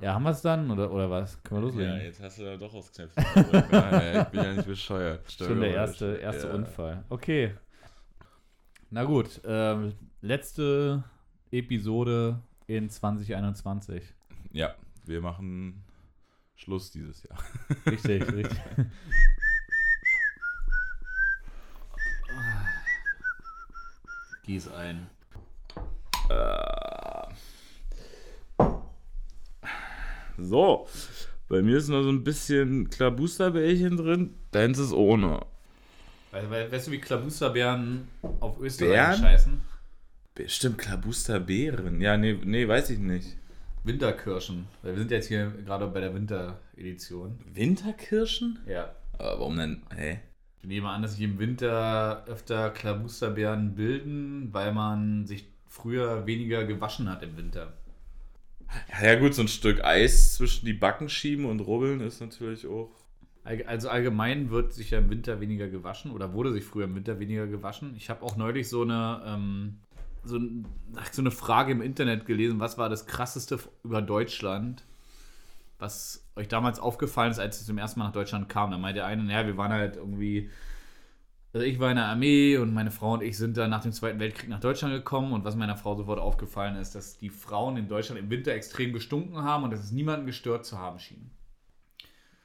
Ja, haben wir es dann oder, oder was? Können wir loslegen? Ja, jetzt hast du da doch. Nein, ich bin ja nicht bescheuert. Schon der erste, erste Ja. Unfall. Okay. Na gut, ähm, letzte Episode in 2021. Ja, wir machen Schluss dieses Jahr. Richtig, richtig. Gieß ein. Äh. So, bei mir ist noch so ein bisschen Klabusterbärchen drin. Deins ist ohne. Weil, weil, weißt du, wie Klabusterbären auf Österreich Bären? scheißen? Bestimmt Klabusterbeeren. Ja, nee, nee, weiß ich nicht. Winterkirschen. Weil wir sind jetzt hier gerade bei der Winteredition. Winterkirschen? Ja. Aber warum denn? Hä? Ich nehme an, dass sich im Winter öfter Klabusterbären bilden, weil man sich früher weniger gewaschen hat im Winter. Ja, gut, so ein Stück Eis zwischen die Backen schieben und rubbeln ist natürlich auch. Also allgemein wird sich ja im Winter weniger gewaschen oder wurde sich früher im Winter weniger gewaschen. Ich habe auch neulich so eine, ähm, so, so eine Frage im Internet gelesen, was war das krasseste über Deutschland, was euch damals aufgefallen ist, als ihr zum ersten Mal nach Deutschland kam. Da meinte der eine, naja, wir waren halt irgendwie, also ich war in der Armee und meine Frau und ich sind dann nach dem Zweiten Weltkrieg nach Deutschland gekommen und was meiner Frau sofort aufgefallen ist, dass die Frauen in Deutschland im Winter extrem gestunken haben und dass es niemanden gestört zu haben schien.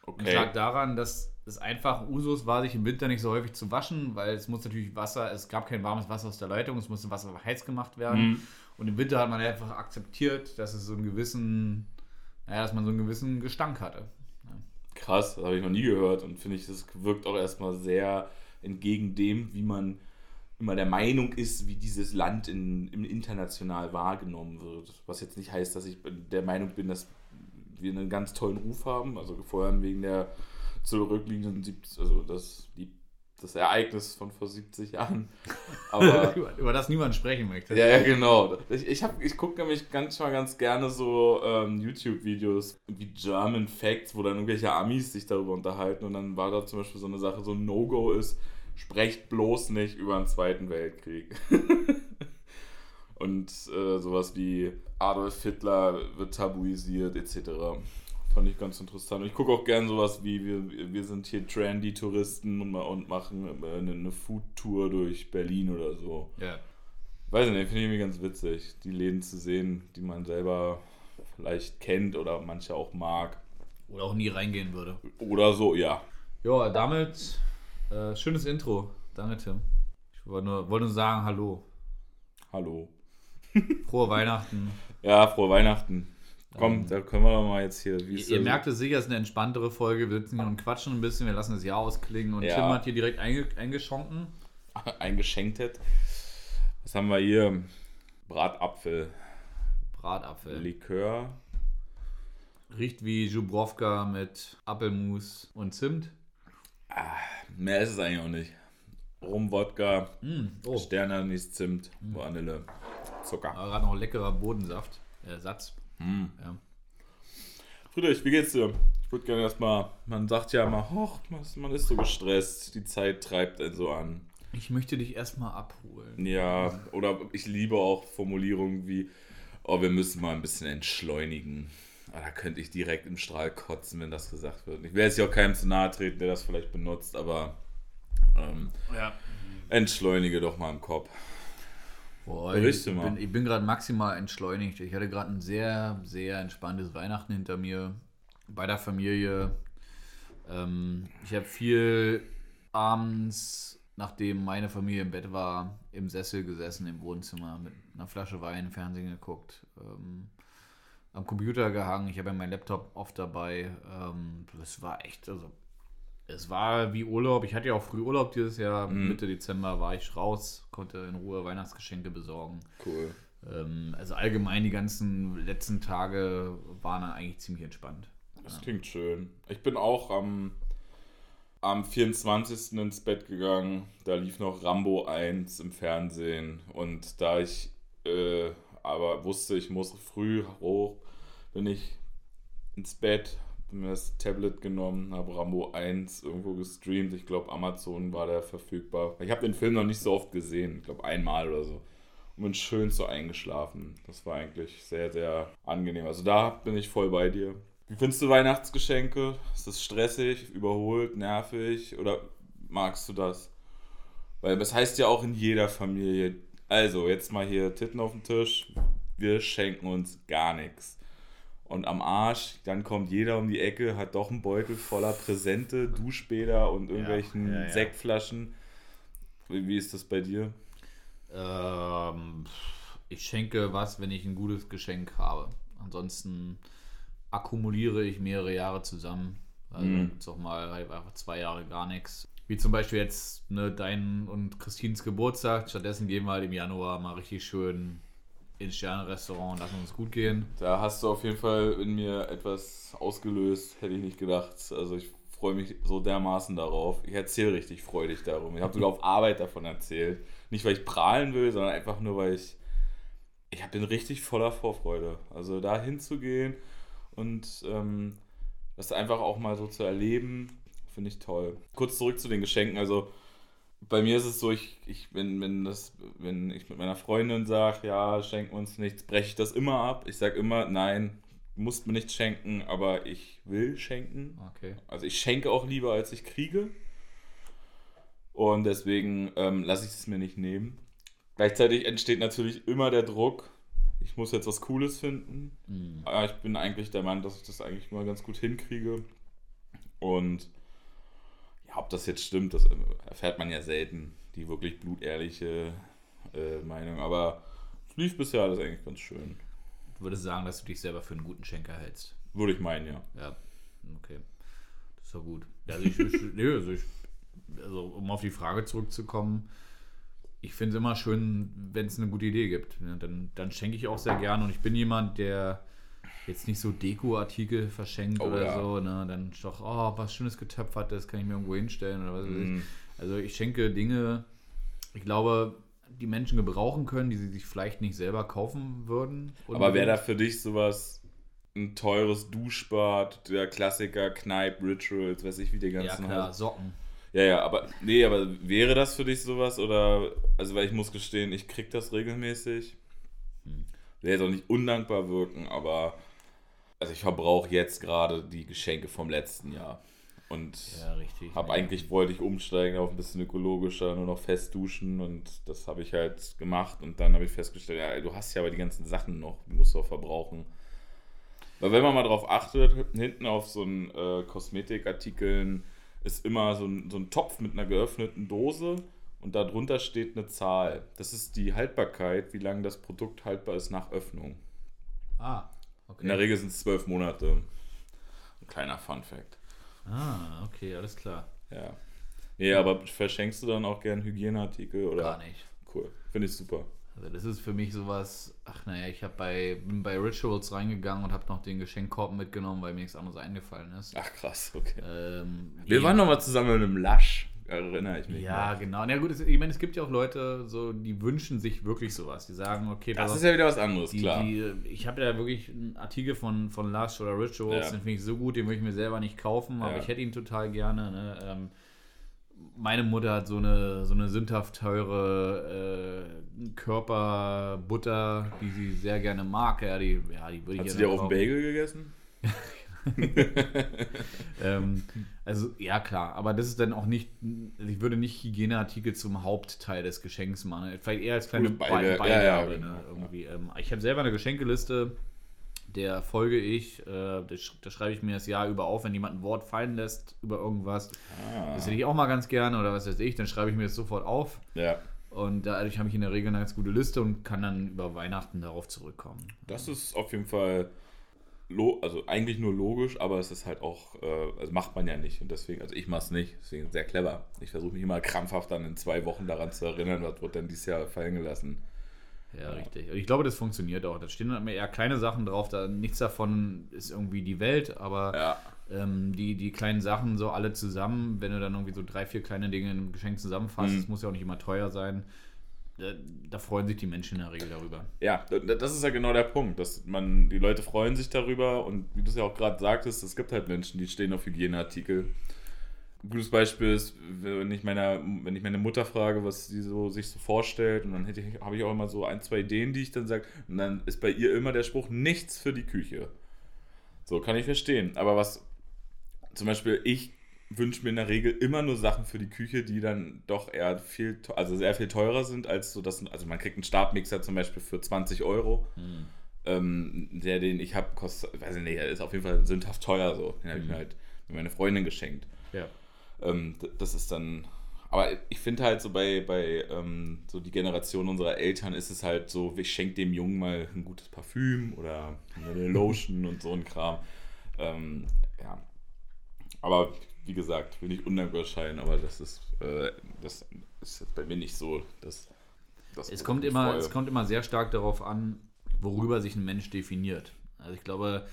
Und es lag daran, dass es einfach Usus war, sich im Winter nicht so häufig zu waschen, weil es muss natürlich Wasser, es gab kein warmes Wasser aus der Leitung, es musste Wasser heiß gemacht werden. Mhm. Und im Winter hat man einfach akzeptiert, dass es so einen gewissen, naja, dass man so einen gewissen Gestank hatte. Krass, das habe ich noch nie gehört und finde ich, das wirkt auch erstmal sehr entgegen dem, wie man immer der Meinung ist, wie dieses Land in, im international wahrgenommen wird. Was jetzt nicht heißt, dass ich der Meinung bin, dass wir einen ganz tollen Ruf haben. Also vor allem wegen der zurückliegenden, 70, also das, die, das Ereignis von vor 70 Jahren. Aber über, über das niemand sprechen möchte. ja, ja, genau. Ich, ich, hab- ich gucke nämlich manchmal ganz gerne so ähm, YouTube-Videos wie German Facts, wo dann irgendwelche Amis sich darüber unterhalten und dann war da zum Beispiel so eine Sache, so ein No-Go ist, sprecht bloß nicht über den Zweiten Weltkrieg. und äh, sowas wie Adolf Hitler wird tabuisiert etc. Fand ich ganz interessant. Und ich gucke auch gern sowas wie, wir, wir sind hier trendy Touristen und, und machen äh, eine, eine Food-Tour durch Berlin oder so. Ja. Weiß nicht, finde ich irgendwie ganz witzig, die Läden zu sehen, die man selber vielleicht kennt oder manche auch mag. Oder auch nie reingehen würde. Oder so, ja. Ja, damit äh, schönes Intro. Danke, Tim. Ich wollte nur, wollte nur sagen, hallo. Hallo. Frohe Weihnachten. Ja, frohe Weihnachten. Komm, Ähm, da können wir doch mal jetzt hier. Wie Ihr, ihr merkt es sicher, es ist eine entspanntere Folge. Wir sitzen hier und quatschen ein bisschen, wir lassen das Jahr ausklingen und Ja. Tim hat hier direkt einge eingeschonken. eingeschenkt hat. Was haben wir hier? Bratapfel, Bratapfel. Likör. Riecht wie Jubrovka mit Apfelmus und Zimt. Mehr ist es eigentlich auch nicht. Rum, Wodka, Mm, oh, Sternanis, Zimt, Vanille, Zucker. aber gerade noch leckerer Bodensaft. Äh, Satz. Mm. Ja. Friedrich, wie geht's dir? Ich würde gerne erstmal, man sagt ja immer, hoch, man ist so gestresst, die Zeit treibt einen so an. Ich möchte dich erstmal abholen. Ja, oder ich liebe auch Formulierungen wie, oh, wir müssen mal ein bisschen entschleunigen. Ah, Da könnte ich direkt im Strahl kotzen, wenn das gesagt wird. Ich werde jetzt hier auch keinem zu nahe treten, der das vielleicht benutzt, aber ähm, Ja. entschleunige doch mal im Kopf. Boah, ich, mal. bin, ich bin gerade maximal entschleunigt. Ich hatte gerade ein sehr, sehr entspanntes Weihnachten hinter mir. Bei der Familie. Ähm, ich habe viel abends, nachdem meine Familie im Bett war, im Sessel gesessen im Wohnzimmer mit einer Flasche Wein, Fernsehen geguckt, ähm, am Computer gehangen. Ich habe ja meinen Laptop oft dabei. Ähm, das war echt, also es war wie Urlaub. Ich hatte ja auch früh Urlaub dieses Jahr. Mhm. Mitte Dezember war ich raus, konnte in Ruhe Weihnachtsgeschenke besorgen. Cool. Ähm, also allgemein die ganzen letzten Tage waren dann eigentlich ziemlich entspannt. Das klingt schön. Ich bin auch am, am 24. ins Bett gegangen. Da lief noch Rambo 1 im Fernsehen. Und da ich äh, aber wusste, ich muss früh hoch, bin ich ins Bett, bin mir das Tablet genommen, habe Rambo 1 irgendwo gestreamt. Ich glaube, Amazon war der verfügbar. Ich habe den Film noch nicht so oft gesehen. Ich glaube, einmal oder so. und bin schön so eingeschlafen. Das war eigentlich sehr, sehr angenehm. Also da bin ich voll bei dir. Wie findest du Weihnachtsgeschenke? Ist das stressig, überholt, nervig oder magst du das? Weil das heißt ja auch in jeder Familie, also jetzt mal hier Titten auf den Tisch, wir schenken uns gar nichts. Und am Arsch, dann kommt jeder um die Ecke, hat doch einen Beutel voller Präsente, Duschbäder und irgendwelchen ja, ja. Sektflaschen. Wie, wie ist das bei dir? Ähm, ich schenke was, wenn ich ein gutes Geschenk habe. Ansonsten akkumuliere ich mehrere Jahre zusammen. Also Mhm. gibt's auch mal einfach zwei Jahre gar nichts. Wie zum Beispiel jetzt ne, dein und Christines Geburtstag. Stattdessen gehen wir halt im Januar mal richtig schön ins Sterne-Restaurant und lassen uns gut gehen. Da hast du auf jeden Fall in mir etwas ausgelöst, hätte ich nicht gedacht. Also ich freue mich so dermaßen darauf. Ich erzähle richtig freudig darum. Ich habe sogar auf Arbeit davon erzählt. Nicht, weil ich prahlen will, sondern einfach nur, weil ich. Ich bin richtig voller Vorfreude. Also da hinzugehen und ähm, das einfach auch mal so zu erleben, finde ich toll. Kurz zurück zu den Geschenken. Also bei mir ist es so, ich, ich wenn, wenn, das, wenn ich mit meiner Freundin sage, ja, schenken uns nichts, breche ich das immer ab. Ich sage immer, nein, musst mir nichts schenken, aber ich will schenken. Okay. Also ich schenke auch lieber, als ich kriege. Und deswegen ähm, lasse ich es mir nicht nehmen. Gleichzeitig entsteht natürlich immer der Druck, ich muss jetzt was Cooles finden. Mhm. Aber ich bin eigentlich der Meinung, dass ich das eigentlich mal ganz gut hinkriege. Und ob das jetzt stimmt, das erfährt man ja selten, die wirklich blutehrliche äh, Meinung. Aber es lief bisher alles eigentlich ganz schön. Du würdest sagen, dass du dich selber für einen guten Schenker hältst. Würde ich meinen, ja. Ja, okay. Das ist doch gut. Also, ich, nee, also, ich, also um auf die Frage zurückzukommen, ich finde es immer schön, wenn es eine gute Idee gibt. Ja, dann, dann schenke ich auch sehr gerne und ich bin jemand, der jetzt nicht so Dekoartikel verschenkt Oh, oder ja. so. Ne? Dann doch, oh, was schönes getöpfert, das kann ich mir irgendwo hinstellen oder was weiß Mhm. ich. Also ich schenke Dinge, ich glaube, die Menschen gebrauchen können, die sie sich vielleicht nicht selber kaufen würden. Aber wäre da für dich sowas ein teures Duschbad, der Klassiker, Kneipp, Rituals, weiß ich, wie die Ja, ganzen klar, heißen? Socken. Ja, ja, aber nee, aber wäre das für dich sowas oder also weil ich muss gestehen, ich krieg das regelmäßig. Hm. Will jetzt auch nicht undankbar wirken, aber also ich verbrauche jetzt gerade die Geschenke vom letzten Jahr und Ja, richtig. habe eigentlich wollte ich umsteigen auf ein bisschen ökologischer, nur noch fest duschen und das habe ich halt gemacht und dann habe ich festgestellt, ja, du hast ja aber die ganzen Sachen noch, die musst du auch verbrauchen. Weil wenn man mal drauf achtet, hinten auf so einen äh, Kosmetikartikeln ist immer so ein, so ein Topf mit einer geöffneten Dose und darunter steht eine Zahl. Das ist die Haltbarkeit, wie lange das Produkt haltbar ist nach Öffnung. Ah, okay. In der Regel sind es zwölf Monate. Ein kleiner Fun Fact. Ah, okay, alles klar. Ja. Nee, aber verschenkst du dann auch gern Hygieneartikel oder? Gar nicht. Cool. Finde ich super. Also das ist für mich sowas, ach naja, ich hab bei, bin bei Rituals reingegangen und habe noch den Geschenkkorb mitgenommen, weil mir nichts anderes eingefallen ist. Ach krass, okay. Ähm, Wir waren noch mal zusammen in einem Lush, erinnere ich mich. Ja, noch. genau. Na gut, es, ich meine, es gibt ja auch Leute, so, die wünschen sich wirklich sowas. Die sagen, okay, Das ist ja wieder was anderes, die, klar. Die, ich habe ja wirklich einen Artikel von, von Lush oder Rituals, Ja. den finde ich so gut, den würde ich mir selber nicht kaufen, aber Ja. ich hätte ihn total gerne. Ne? Ähm, meine Mutter hat so eine, so eine sündhaft teure äh, Körperbutter, die sie sehr gerne mag. Ja, die, ja, die würde ich Hat sie dir auf dem. Bagel gegessen? Ähm, also ja klar, aber das ist dann auch nicht, also ich würde nicht Hygieneartikel zum Hauptteil des Geschenks machen. Vielleicht eher als kleine Beide- Beigabe. ja, ja, ne, irgendwie. Ähm, ich habe selber eine Geschenkeliste, der folge ich, äh, da sch- da schreibe ich mir das Jahr über auf, wenn jemand ein Wort fallen lässt über irgendwas. Ah, Das hätte ich auch mal ganz gerne oder was weiß ich, dann schreibe ich mir das sofort auf. ja. Und dadurch habe ich in der Regel eine ganz gute Liste und kann dann über Weihnachten darauf zurückkommen. Das ist auf jeden Fall, also eigentlich nur logisch, aber es ist halt auch, äh, also macht man ja nicht. Und deswegen, also ich mache es nicht, deswegen sehr clever. Ich versuche mich immer krampfhaft dann in zwei Wochen daran zu erinnern, was wird denn dieses Jahr fallen gelassen. Ja, richtig. Und ich glaube, das funktioniert auch. Da stehen dann eher kleine Sachen drauf. Da, nichts davon ist irgendwie die Welt, aber Ja. ähm, die, die kleinen Sachen so alle zusammen, wenn du dann irgendwie so drei, vier kleine Dinge in einem Geschenk zusammenfasst, Mhm. das muss ja auch nicht immer teuer sein. Da, freuen sich die Menschen in der Regel darüber. Ja, das ist ja genau der Punkt, dass man, die Leute freuen sich darüber und wie du es ja auch gerade sagtest, es gibt halt Menschen, die stehen auf Hygieneartikel. Ein gutes Beispiel ist, wenn ich, meiner, wenn ich meine Mutter frage, was sie so, sich so vorstellt, und dann habe ich auch immer so ein, zwei Ideen, die ich dann sage, und dann ist bei ihr immer der Spruch, nichts für die Küche. So, kann ich verstehen. Aber was zum Beispiel ich wünsche mir in der Regel immer nur Sachen für die Küche, die dann doch eher viel, also sehr viel teurer sind als so das. Also man kriegt einen Stabmixer zum Beispiel für 20 Euro. Hm. Ähm, der, den ich habe, kostet, weiß ich nicht, er ist auf jeden Fall sündhaft teuer so. Den habe ich mir hm. halt mit meiner Freundin geschenkt. Ja. Ähm, das ist dann. Aber ich finde halt so bei, bei ähm, so die Generation unserer Eltern ist es halt so, ich schenke dem Jungen mal ein gutes Parfüm oder eine Lotion und so ein Kram. Ähm, ja. Aber wie gesagt, will nicht undankbar scheinen, aber das ist, äh, das ist jetzt bei mir nicht so. Das, das es, kommt immer, es kommt immer sehr stark darauf an, worüber sich ein Mensch definiert. Also ich glaube,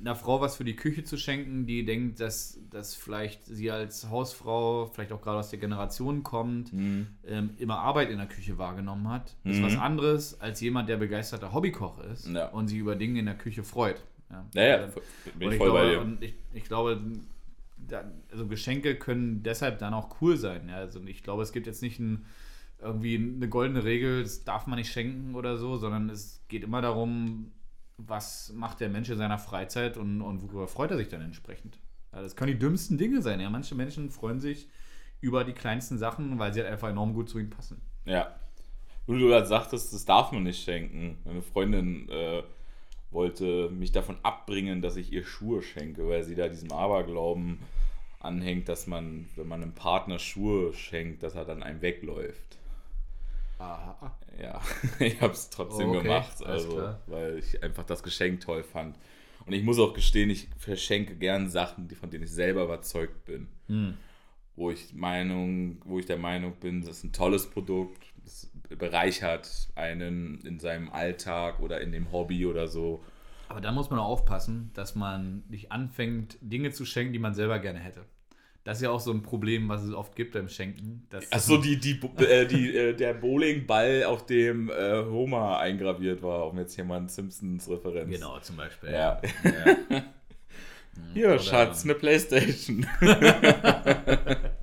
einer Frau was für die Küche zu schenken, die denkt, dass, dass vielleicht sie als Hausfrau, vielleicht auch gerade aus der Generation kommt, mhm. ähm, immer Arbeit in der Küche wahrgenommen hat, ist mhm. was anderes als jemand, der begeisterter Hobbykoch ist ja. und sich über Dinge in der Küche freut. Ja, naja, bin ich voll glaube, bei dir. Und ich, ich glaube, also Geschenke können deshalb dann auch cool sein. Ja? Also ich glaube, es gibt jetzt nicht ein, irgendwie eine goldene Regel, das darf man nicht schenken oder so, sondern es geht immer darum, was macht der Mensch in seiner Freizeit und, und worüber freut er sich dann entsprechend. Ja, das können die dümmsten Dinge sein. Ja? Manche Menschen freuen sich über die kleinsten Sachen, weil sie halt einfach enorm gut zu ihnen passen. Ja. Wo du gerade sagtest, das darf man nicht schenken. Meine Freundin äh, wollte mich davon abbringen, dass ich ihr Schuhe schenke, weil sie da diesem Aberglauben anhängt, dass man, wenn man einem Partner Schuhe schenkt, dass er dann einem wegläuft. Aha. Ja, ich habe es trotzdem okay. gemacht, also, weil ich einfach das Geschenk toll fand. Und ich muss auch gestehen, ich verschenke gern Sachen, die, von denen ich selber überzeugt bin. Hm. Wo ich Meinung, wo ich der Meinung bin, das ist ein tolles Produkt, bereichert einen in seinem Alltag oder in dem Hobby oder so. Aber da muss man auch aufpassen, dass man nicht anfängt, Dinge zu schenken, die man selber gerne hätte. Das ist ja auch so ein Problem, was es oft gibt beim Schenken. Achso, die, die, äh, die, äh, der Bowlingball, auf dem äh, Homer eingraviert war, um jetzt hier mal eine Simpsons-Referenz. Genau, zum Beispiel. Ja. ja. Hier, Oder Schatz, eine Playstation.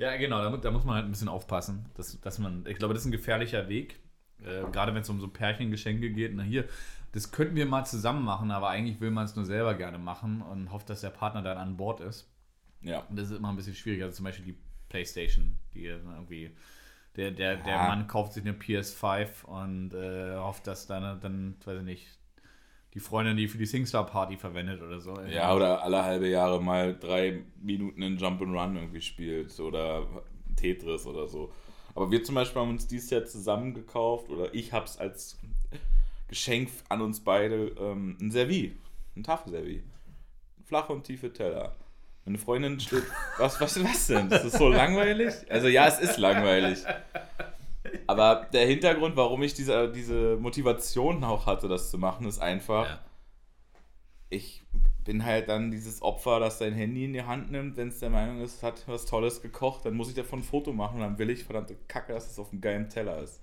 ja, genau, da, da, muss man halt ein bisschen aufpassen. Dass, dass man, ich glaube, das ist ein gefährlicher Weg. Äh, gerade wenn es um so Pärchengeschenke geht. Na hier, das könnten wir mal zusammen machen, aber eigentlich will man es nur selber gerne machen und hofft, dass der Partner dann an Bord ist. Ja. Und das ist immer ein bisschen schwieriger. Also zum Beispiel die PlayStation, die irgendwie. Der, der, der ja. Mann kauft sich eine PS5 und äh, hofft, dass dann, dann, weiß ich nicht, die Freundin die für die Singstar Party verwendet oder so. Ja, oder alle halbe Jahre mal drei Minuten in Jump and Run irgendwie spielt oder Tetris oder so. Aber wir zum Beispiel haben uns dieses Jahr zusammen gekauft oder ich habe es als Geschenk an uns beide ähm, ein Servi, ein Tafelservi. Flache und tiefe Teller. Meine Freundin steht. Was, was, was denn? Das ist so langweilig? Also, ja, es ist langweilig. Aber der Hintergrund, warum ich diese, diese Motivation auch hatte, das zu machen, ist einfach, ja. ich bin halt dann dieses Opfer, das sein Handy in die Hand nimmt, wenn es der Meinung ist, hat was Tolles gekocht, dann muss ich davon ein Foto machen und dann will ich verdammte Kacke, dass es auf einem geilen Teller ist.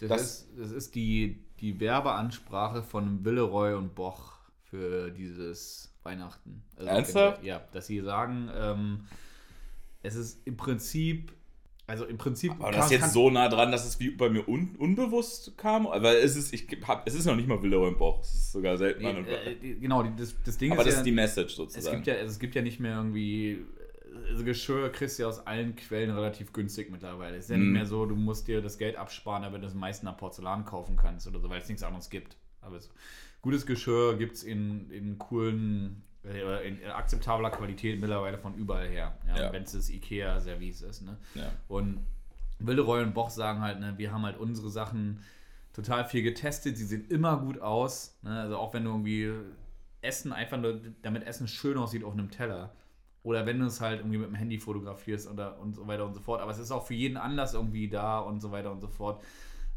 Das, das, ist, das ist die, die Werbeansprache von Willeroy und Boch für dieses Weihnachten. Also, Ernsthaft? Ja, dass sie sagen, ähm, es ist im Prinzip, also im Prinzip. Aber das ist jetzt so nah dran, dass es wie bei mir un, unbewusst kam, weil es ist, ich hab, es ist noch nicht mal Willeroy und Boch, es ist sogar selten. Nee, äh, genau, das, das Ding Aber ist. Aber das ja, ist die Message sozusagen. Es gibt ja, es gibt ja nicht mehr irgendwie also Geschirr kriegst du ja aus allen Quellen relativ günstig mittlerweile. Es ist ja mm. nicht mhm. mehr so, du musst dir das Geld absparen, damit du das nach Porzellan kaufen kannst oder so, weil es nichts anderes gibt. Aber so, gutes Geschirr gibt es in, in coolen, äh, in, in, akzeptabler Qualität mittlerweile von überall her. Ja, ja. Wenn es das IKEA-Service ist. Ne? Ja. Und Wilderoy und Boch sagen halt, ne, wir haben halt unsere Sachen total viel getestet, sie sehen immer gut aus. Ne? Also auch wenn du irgendwie Essen einfach nur, damit Essen schön aussieht auf einem Teller oder wenn du es halt irgendwie mit dem Handy fotografierst oder und so weiter und so fort. Aber es ist auch für jeden Anlass irgendwie da und so weiter und so fort.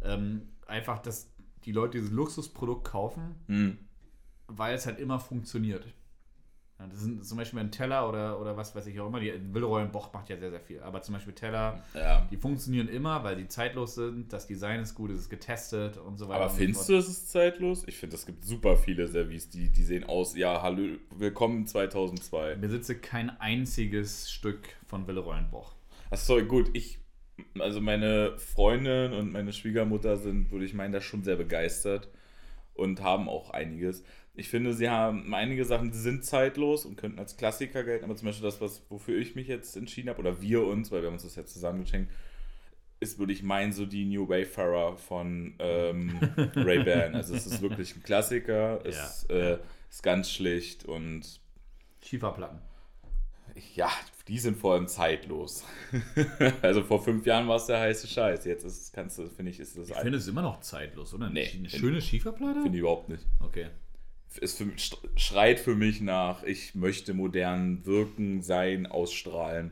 Ähm, einfach, dass die Leute dieses Luxusprodukt kaufen, mhm. weil es halt immer funktioniert. Das sind zum Beispiel ein Teller oder, oder was weiß ich auch immer. Die Boch macht ja sehr, sehr viel. Aber zum Beispiel Teller, Ja. die funktionieren immer, weil die zeitlos sind. Das Design ist gut, es ist getestet und so weiter. Aber findest du, es ist zeitlos? Ich finde, es gibt super viele Service, die, die sehen aus, ja, hallo, willkommen 2002. Ich besitze kein einziges Stück von Willeroy und Boch. Achso, gut, ich, also meine Freundin und meine Schwiegermutter sind, würde ich meinen, da schon sehr begeistert und haben auch einiges. Ich finde, sie haben einige Sachen, die sind zeitlos und könnten als Klassiker gelten, aber zum Beispiel das, was, wofür ich mich jetzt entschieden habe, oder wir uns, weil wir haben uns das jetzt zusammen geschenkt, ist, würde ich meinen, so die New Wayfarer von ähm, Ray-Ban. Also es ist wirklich ein Klassiker, es äh, ist ganz schlicht und Schieferplatten. ja, die sind vor allem zeitlos. also vor fünf Jahren war es der heiße Scheiß. Jetzt ist, kannst du, finde ich, ist das Ich finde es immer noch zeitlos, oder? Nee. Eine schöne Schieferplatte? Finde ich überhaupt nicht. Okay. Es für, sch- schreit für mich nach, ich möchte modern wirken, sein, ausstrahlen.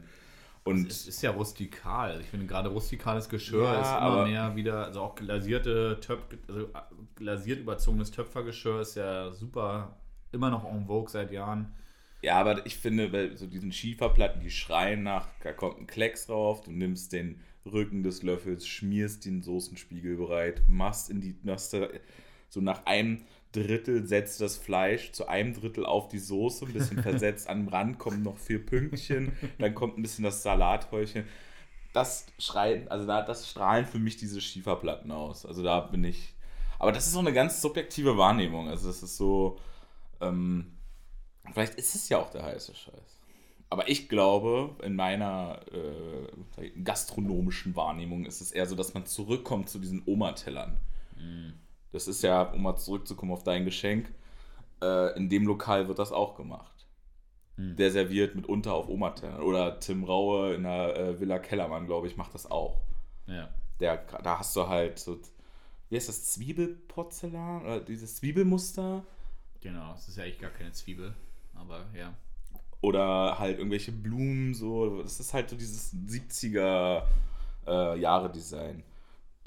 Und Es ist ja rustikal. Ich finde gerade rustikales Geschirr Ja, ist immer mehr wieder, also auch glasierte Töpf, also äh, glasiert überzogenes Töpfergeschirr ist ja super, immer noch en vogue seit Jahren. ja, aber ich finde, bei so diesen Schieferplatten, die schreien nach, da kommt ein Klecks drauf, du nimmst den Rücken des Löffels, schmierst den Soßenspiegel bereit, machst in die, machst so nach einem Drittel setzt das Fleisch zu einem Drittel auf die Soße, ein bisschen versetzt am Rand kommen noch vier Pünktchen, dann kommt ein bisschen das Salathäulchen. Das schreien, also da, das strahlen für mich diese Schieferplatten aus. Also da bin ich. Aber das ist so eine ganz subjektive Wahrnehmung. Also das ist so. Ähm, vielleicht ist es ja auch der heiße Scheiß. Aber ich glaube, in meiner äh, gastronomischen Wahrnehmung ist es eher so, dass man zurückkommt zu diesen Oma-Tellern. Das ist ja, um mal zurückzukommen auf dein Geschenk, äh, in dem Lokal wird das auch gemacht. Hm. Der serviert mitunter auf Oma-Tellern. Oder Tim Raue in der äh, Villa Kellermann, glaube ich, macht das auch. Ja. Der, da hast du halt so, wie heißt das, Zwiebelporzellan? Oder dieses Zwiebelmuster? Genau, es ist ja eigentlich gar keine Zwiebel, aber ja. Oder halt irgendwelche Blumen, so. Das ist halt so dieses 70er äh, Jahre Design.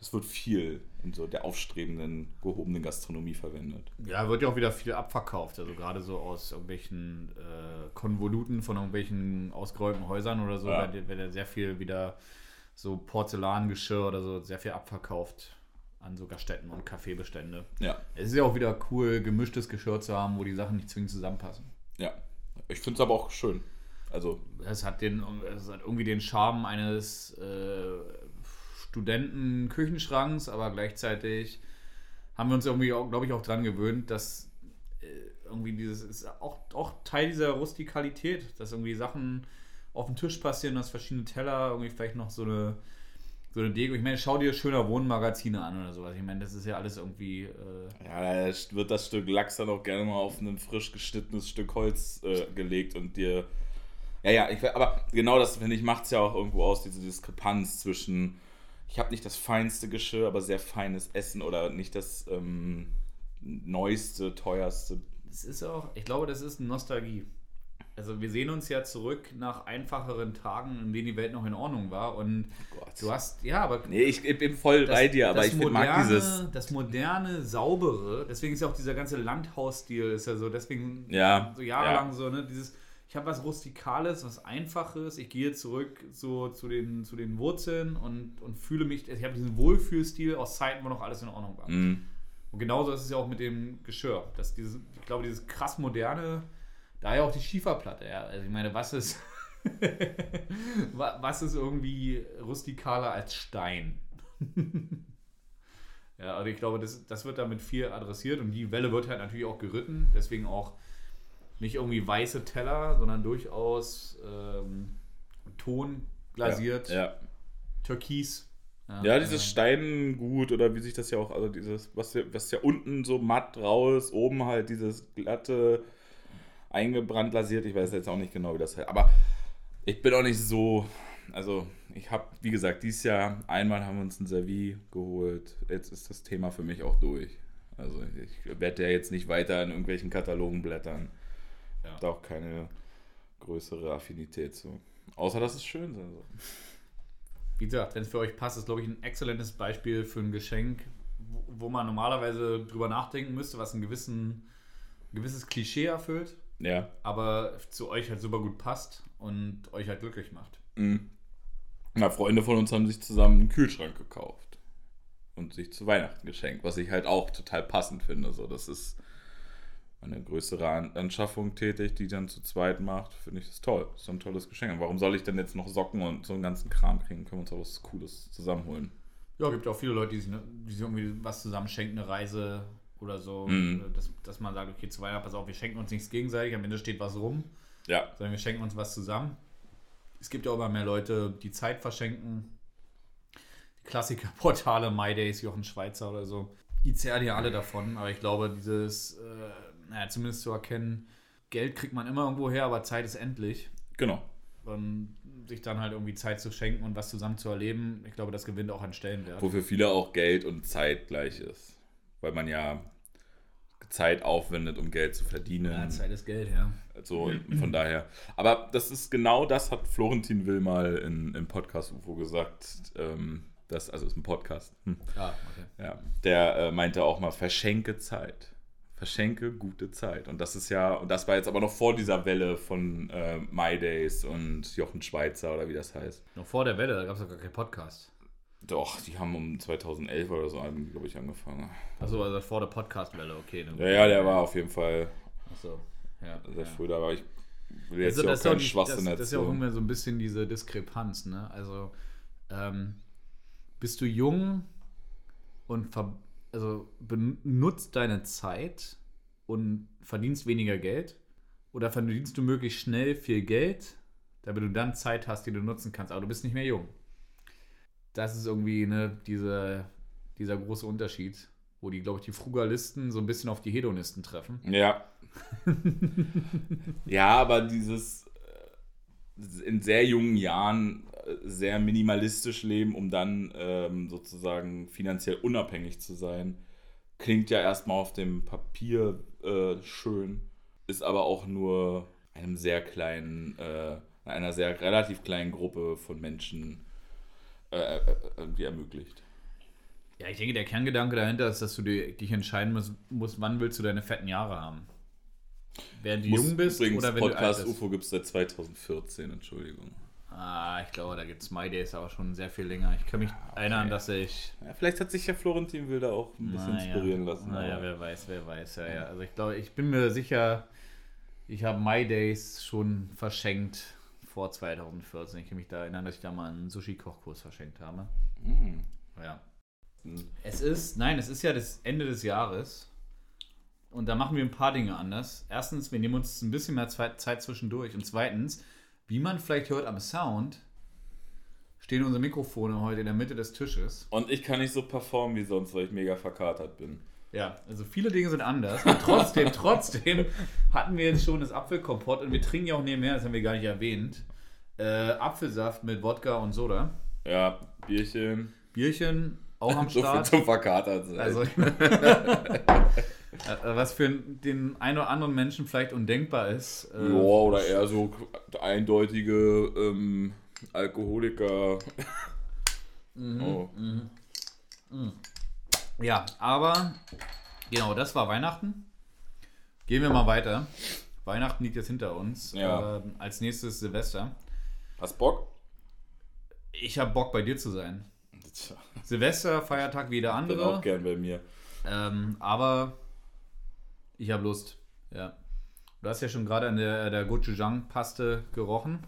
Das wird viel in so der aufstrebenden, gehobenen Gastronomie verwendet. Ja, wird ja auch wieder viel abverkauft. Also gerade so aus irgendwelchen äh, Konvoluten von irgendwelchen ausgeräumten Häusern oder so, Ja. wird, ja sehr viel wieder so Porzellangeschirr oder so sehr viel abverkauft an so Gaststätten und Kaffeebestände. Ja, Es ist ja auch wieder cool, gemischtes Geschirr zu haben, wo die Sachen nicht zwingend zusammenpassen. ja. Ich finde es aber auch schön. Also, Es hat, den, es hat irgendwie den Charme eines äh, Studenten-Küchenschranks, aber gleichzeitig haben wir uns irgendwie, glaube ich, auch dran gewöhnt, dass äh, irgendwie dieses ist auch, auch Teil dieser Rustikalität, dass irgendwie Sachen auf dem Tisch passieren, dass verschiedene Teller, irgendwie vielleicht noch so eine, so eine Deko. Ich meine, schau dir schöner Wohnmagazine an oder sowas. Ich meine, das ist ja alles irgendwie. Äh, ja, da wird das Stück Lachs dann auch gerne mal auf ein frisch geschnittenes Stück Holz äh, gelegt und dir. Ja, ja, ich, aber genau das, finde ich, macht es ja auch irgendwo aus, diese Diskrepanz zwischen, ich habe nicht das feinste Geschirr, aber sehr feines Essen oder nicht das ähm, neueste, teuerste. Es ist auch, ich glaube, das ist Nostalgie. Also wir sehen uns ja zurück nach einfacheren Tagen, in denen die Welt noch in Ordnung war. Und Gott. du hast, ja, aber Nee, ich, ich bin voll bei dir, aber das ich find, mag dieses. das moderne, saubere, deswegen ist ja auch dieser ganze Landhausstil, ist ja so, deswegen Ja, so jahrelang so, ne, dieses, ich habe was Rustikales, was Einfaches, ich gehe zurück so zu den, zu den Wurzeln und, und fühle mich, ich habe diesen Wohlfühlstil aus Zeiten, wo noch alles in Ordnung war. Mm, Und genauso ist es ja auch mit dem Geschirr. Das, dieses, ich glaube, dieses krass moderne, daher auch die Schieferplatte. Ja. Also ich meine, was ist, wa- was ist irgendwie rustikaler als Stein? ja, also ich glaube, das, das wird damit viel adressiert und die Welle wird halt natürlich auch geritten. Deswegen auch nicht irgendwie weiße Teller, sondern durchaus ähm, Ton glasiert, Ja, Türkis. ja dieses äh, Steingut oder wie sich das ja auch, also dieses, was ja, was ja unten so matt raus, oben halt dieses glatte, eingebrannt lasiert. Ich weiß jetzt auch nicht genau, wie das heißt. Aber ich bin auch nicht so. Also, ich habe, wie gesagt, dieses Jahr einmal haben wir uns ein Servi geholt. Jetzt ist das Thema für mich auch durch. Also, ich werde ja jetzt nicht weiter in irgendwelchen Katalogen blättern. Ja. Da auch keine größere Affinität zu. Außer, dass es schön sein soll. Wie gesagt, wenn es für euch passt, ist, glaube ich, ein exzellentes Beispiel für ein Geschenk, wo, wo man normalerweise drüber nachdenken müsste, was ein, gewissen, ein gewisses Klischee erfüllt. Ja. aber zu euch halt super gut passt und euch halt glücklich macht. Mhm. Na, Freunde von uns haben sich zusammen einen Kühlschrank gekauft und sich zu Weihnachten geschenkt, was ich halt auch total passend finde. So, das ist eine größere An Anschaffung tätig, die dann zu zweit macht, finde ich das toll. Das ist ein tolles Geschenk. Und warum soll ich denn jetzt noch Socken und so einen ganzen Kram kriegen? Können wir uns auch was Cooles zusammenholen. Ja, gibt auch viele Leute, die sich, ne- die sich irgendwie was zusammen schenken, eine Reise oder so. Mhm. Dass, dass man sagt, okay, zu Weihnachten, pass auf, wir schenken uns nichts gegenseitig, am Ende steht was rum, Ja, sondern wir schenken uns was zusammen. Es gibt ja auch immer mehr Leute, die Zeit verschenken. Die Klassikerportale, MyDays, Jochen Schweizer oder so. Die zerren ja alle davon, aber ich glaube, dieses, äh, naja, zumindest zu erkennen, Geld kriegt man immer irgendwo her, aber Zeit ist endlich. genau. Und sich dann halt irgendwie Zeit zu schenken und was zusammen zu erleben, ich glaube, das gewinnt auch an Stellenwert. Wofür viele auch Geld und Zeit gleich ist. Weil man ja Zeit aufwendet, um Geld zu verdienen. Ja, Zeit ist Geld, ja. So, und von daher. Aber das ist genau das, hat Florentin Will mal in, im Podcast UFO gesagt. Ähm, das, also ist ein Podcast. Hm. Ah, okay. Ja, der äh, meinte auch mal, verschenke Zeit. Verschenke gute Zeit. Und das ist ja, und das war jetzt aber noch vor dieser Welle von äh, My Days und Jochen Schweizer oder wie das heißt. Noch vor der Welle, da gab es doch gar keinen Podcast. Doch, die haben um 2011 oder so, glaube ich, angefangen. Achso, also vor der Podcast-Welle, okay. Ja, ja, der war auf jeden Fall Achso, ja. sehr ja. früh da, aber ich will jetzt Also, ja das, auch keinen Schwachsinn das, das ist ja auch immer so ein bisschen diese Diskrepanz, ne? Also, ähm, bist du jung und ver also benutzt deine Zeit und verdienst weniger Geld? Oder verdienst du möglichst schnell viel Geld, damit du dann Zeit hast, die du nutzen kannst, aber du bist nicht mehr jung? Das ist irgendwie ne, diese, dieser große Unterschied, wo die, glaube ich, die Frugalisten so ein bisschen auf die Hedonisten treffen. Ja. ja, aber dieses äh, in sehr jungen Jahren sehr minimalistisch leben, um dann ähm, sozusagen finanziell unabhängig zu sein, klingt ja erstmal auf dem Papier äh, schön, ist aber auch nur einem sehr kleinen, äh, einer sehr relativ kleinen Gruppe von Menschen äh, äh, irgendwie ermöglicht. Ja, ich denke, der Kerngedanke dahinter ist, dass du dir, dich entscheiden musst, musst, wann willst du deine fetten Jahre haben. Während du Muss- jung bist oder wenn Podcast du alt bist. UFO gibt es seit 2014, Entschuldigung. Ah, ich glaube, da gibt es My Days aber schon sehr viel länger. Ich kann mich erinnern, dass ich... Ja, vielleicht hat sich ja Florentin Will da auch ein bisschen Naja, inspirieren lassen. Naja, aber- wer weiß, wer weiß. Ja, ja. Also ich glaube, ich bin mir sicher, ich habe My Days schon verschenkt vor 2014. Ich kann mich da erinnern, dass ich da mal einen Sushi-Kochkurs verschenkt habe. Hm. Ja. Hm. Es ist, nein, es ist ja das Ende des Jahres. Und da machen wir ein paar Dinge anders. Erstens, wir nehmen uns ein bisschen mehr Zeit zwischendurch. Und zweitens, wie man vielleicht hört am Sound, stehen unsere Mikrofone heute in der Mitte des Tisches. Und ich kann nicht so performen wie sonst, weil ich mega verkatert bin. Ja, also viele Dinge sind anders. Und trotzdem, trotzdem hatten wir jetzt schon das Apfelkompott und wir trinken ja auch nebenher, das haben wir gar nicht erwähnt. Äh, Apfelsaft mit Wodka und Soda. Ja, Bierchen. Bierchen auch am So viel Start. zum Verkatert sein. Also, was für den einen oder anderen Menschen vielleicht undenkbar ist. äh, ja, oder eher so eindeutige ähm, Alkoholiker. Mhm. Oh. Ja, aber genau, das war Weihnachten. Gehen wir mal weiter. Weihnachten liegt jetzt hinter uns. Ja. Ähm, als nächstes Silvester. Hast Bock? Ich habe Bock bei dir zu sein. Tja, Silvester, Feiertag wie jeder bin andere. auch gern bei mir. Ähm, aber ich habe Lust. Ja. Du hast ja schon gerade an der, der Gochujang-Paste gerochen.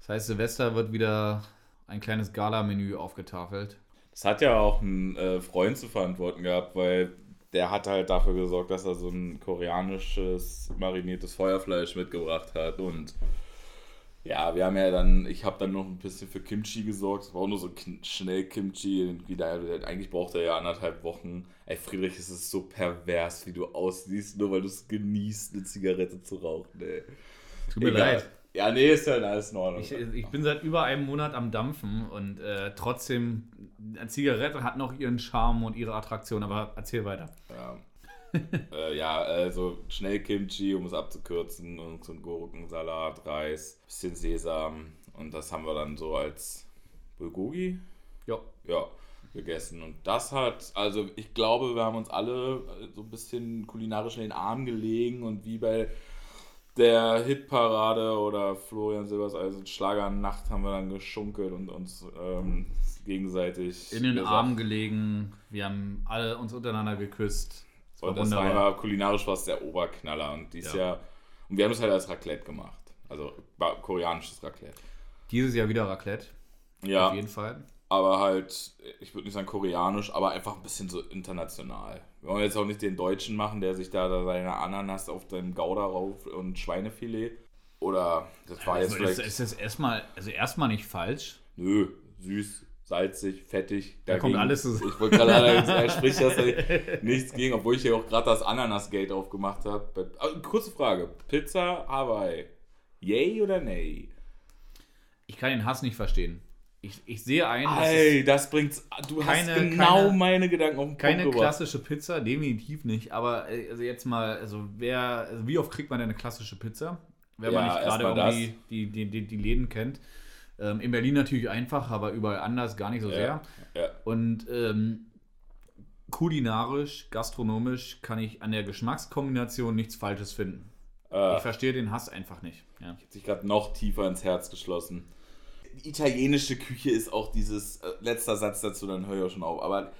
Das heißt, Silvester wird wieder ein kleines Gala-Menü aufgetafelt. Das hat ja auch ein äh, Freund zu verantworten gehabt, weil der hat halt dafür gesorgt, dass er so ein koreanisches mariniertes Feuerfleisch mitgebracht hat. Und ja, wir haben ja dann, ich habe dann noch ein bisschen für Kimchi gesorgt. Es war auch nur so schnell Kimchi. Da, eigentlich braucht er ja anderthalb Wochen. Ey, Friedrich, es ist so pervers, wie du aussiehst, nur weil du es genießt, eine Zigarette zu rauchen. Ey. Tut mir Egal. leid. Ja, nee, ist ja alles in Ordnung. Ich, ich bin seit über einem Monat am Dampfen und äh, trotzdem, eine Zigarette hat noch ihren Charme und ihre Attraktion, aber erzähl weiter. Ja. äh, ja, also schnell Kimchi, um es abzukürzen, und so ein Gurkensalat, Reis, bisschen Sesam und das haben wir dann so als Bulgogi, Ja. ja, gegessen. Und das hat, also ich glaube, wir haben uns alle äh, so ein bisschen kulinarisch in den Arm gelegen und wie bei der Hitparade oder Florian Silbereisen Schlagernacht haben wir dann geschunkelt und uns ähm, gegenseitig In den gesagt- Armen gelegen. Wir haben alle uns untereinander geküsst. Das war Und das war immer kulinarisch was der Oberknaller und dies Ja. Jahr und wir haben es halt als Raclette gemacht. Also koreanisches Raclette. Dieses Jahr wieder Raclette. Ja, Auf jeden Fall. aber halt, ich würde nicht sagen koreanisch, aber einfach ein bisschen so international. Wir wollen jetzt auch nicht den Deutschen machen, der sich da, da seine Ananas auf dem Gouda rauf und Schweinefilet. Oder das war jetzt Also ist, vielleicht. ist das erstmal, also erstmal nicht falsch. Nö, süß, salzig, fettig. Da kommt alles zusammen. Ich wollte gerade sagen, er spricht das halt nichts gegen, obwohl ich ja auch gerade das Ananas-Gate aufgemacht habe. Kurze Frage: Pizza Hawaii. Yay oder nay? Ich kann den Hass nicht verstehen. Ich, ich sehe ein, Ey, das bringt's. Du Keine- hast genau keine- meine Gedanken auf den ist keine Punkt gebracht. klassische Pizza, definitiv nicht. Aber äh, also jetzt mal, also wer, also wie oft kriegt man denn eine klassische Pizza? Wenn man Ja, nicht gerade irgendwie die, die, die, die Läden kennt. Ähm, in Berlin natürlich einfach, aber überall anders gar nicht so sehr. Ja, ja. Und ähm, kulinarisch, gastronomisch kann ich an der Geschmackskombination nichts Falsches finden. Äh, Ich verstehe den Hass einfach nicht. Ja. hat sich gerade noch tiefer ins Herz geschlossen. Die italienische Küche ist auch dieses, äh, letzter Satz dazu, dann höre ich auch schon auf, aber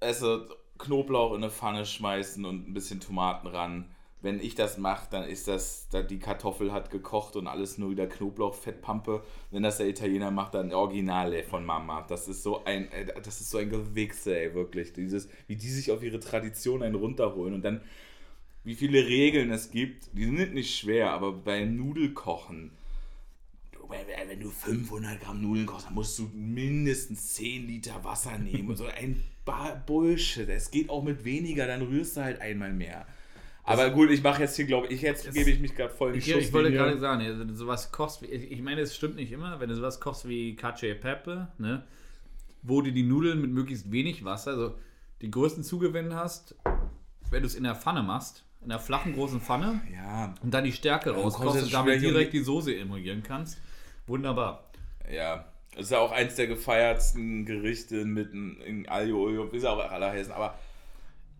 also Knoblauch in eine Pfanne schmeißen und ein bisschen Tomaten ran. Wenn ich das mache, dann ist das, da die Kartoffel hat gekocht und alles nur wieder Knoblauchfettpampe. Wenn das der Italiener macht, dann Originale von Mama. Das ist so ein, äh, das ist so ein Gewichse, ey, wirklich. Dieses, wie die sich auf ihre Tradition einen runterholen und dann, wie viele Regeln es gibt. Die sind nicht schwer, aber beim Nudelkochen, wenn du 500 Gramm Nudeln kochst, dann musst du mindestens 10 Liter Wasser nehmen. Und so ein Bullshit. Es geht auch mit weniger, dann rührst du halt einmal mehr. Aber gut, ich mache jetzt hier, glaube ich, jetzt gebe ich mich gerade voll in die Ich, ich wollte gerade sagen, also sowas kostet, wie- ich meine, es stimmt nicht immer, wenn du sowas kochst wie Cacio e Pepe, ne, wo du die Nudeln mit möglichst wenig Wasser, also den größten Zugewinn hast, wenn du es in der Pfanne machst, in einer flachen großen Pfanne Ja, und dann die Stärke kommst rauskochst und damit direkt die Soße emulgieren kannst. Wunderbar. ja. Das ist ja auch eins der gefeiertsten Gerichte mit in Aglio Olio, wie sie auch alle heißen. Aber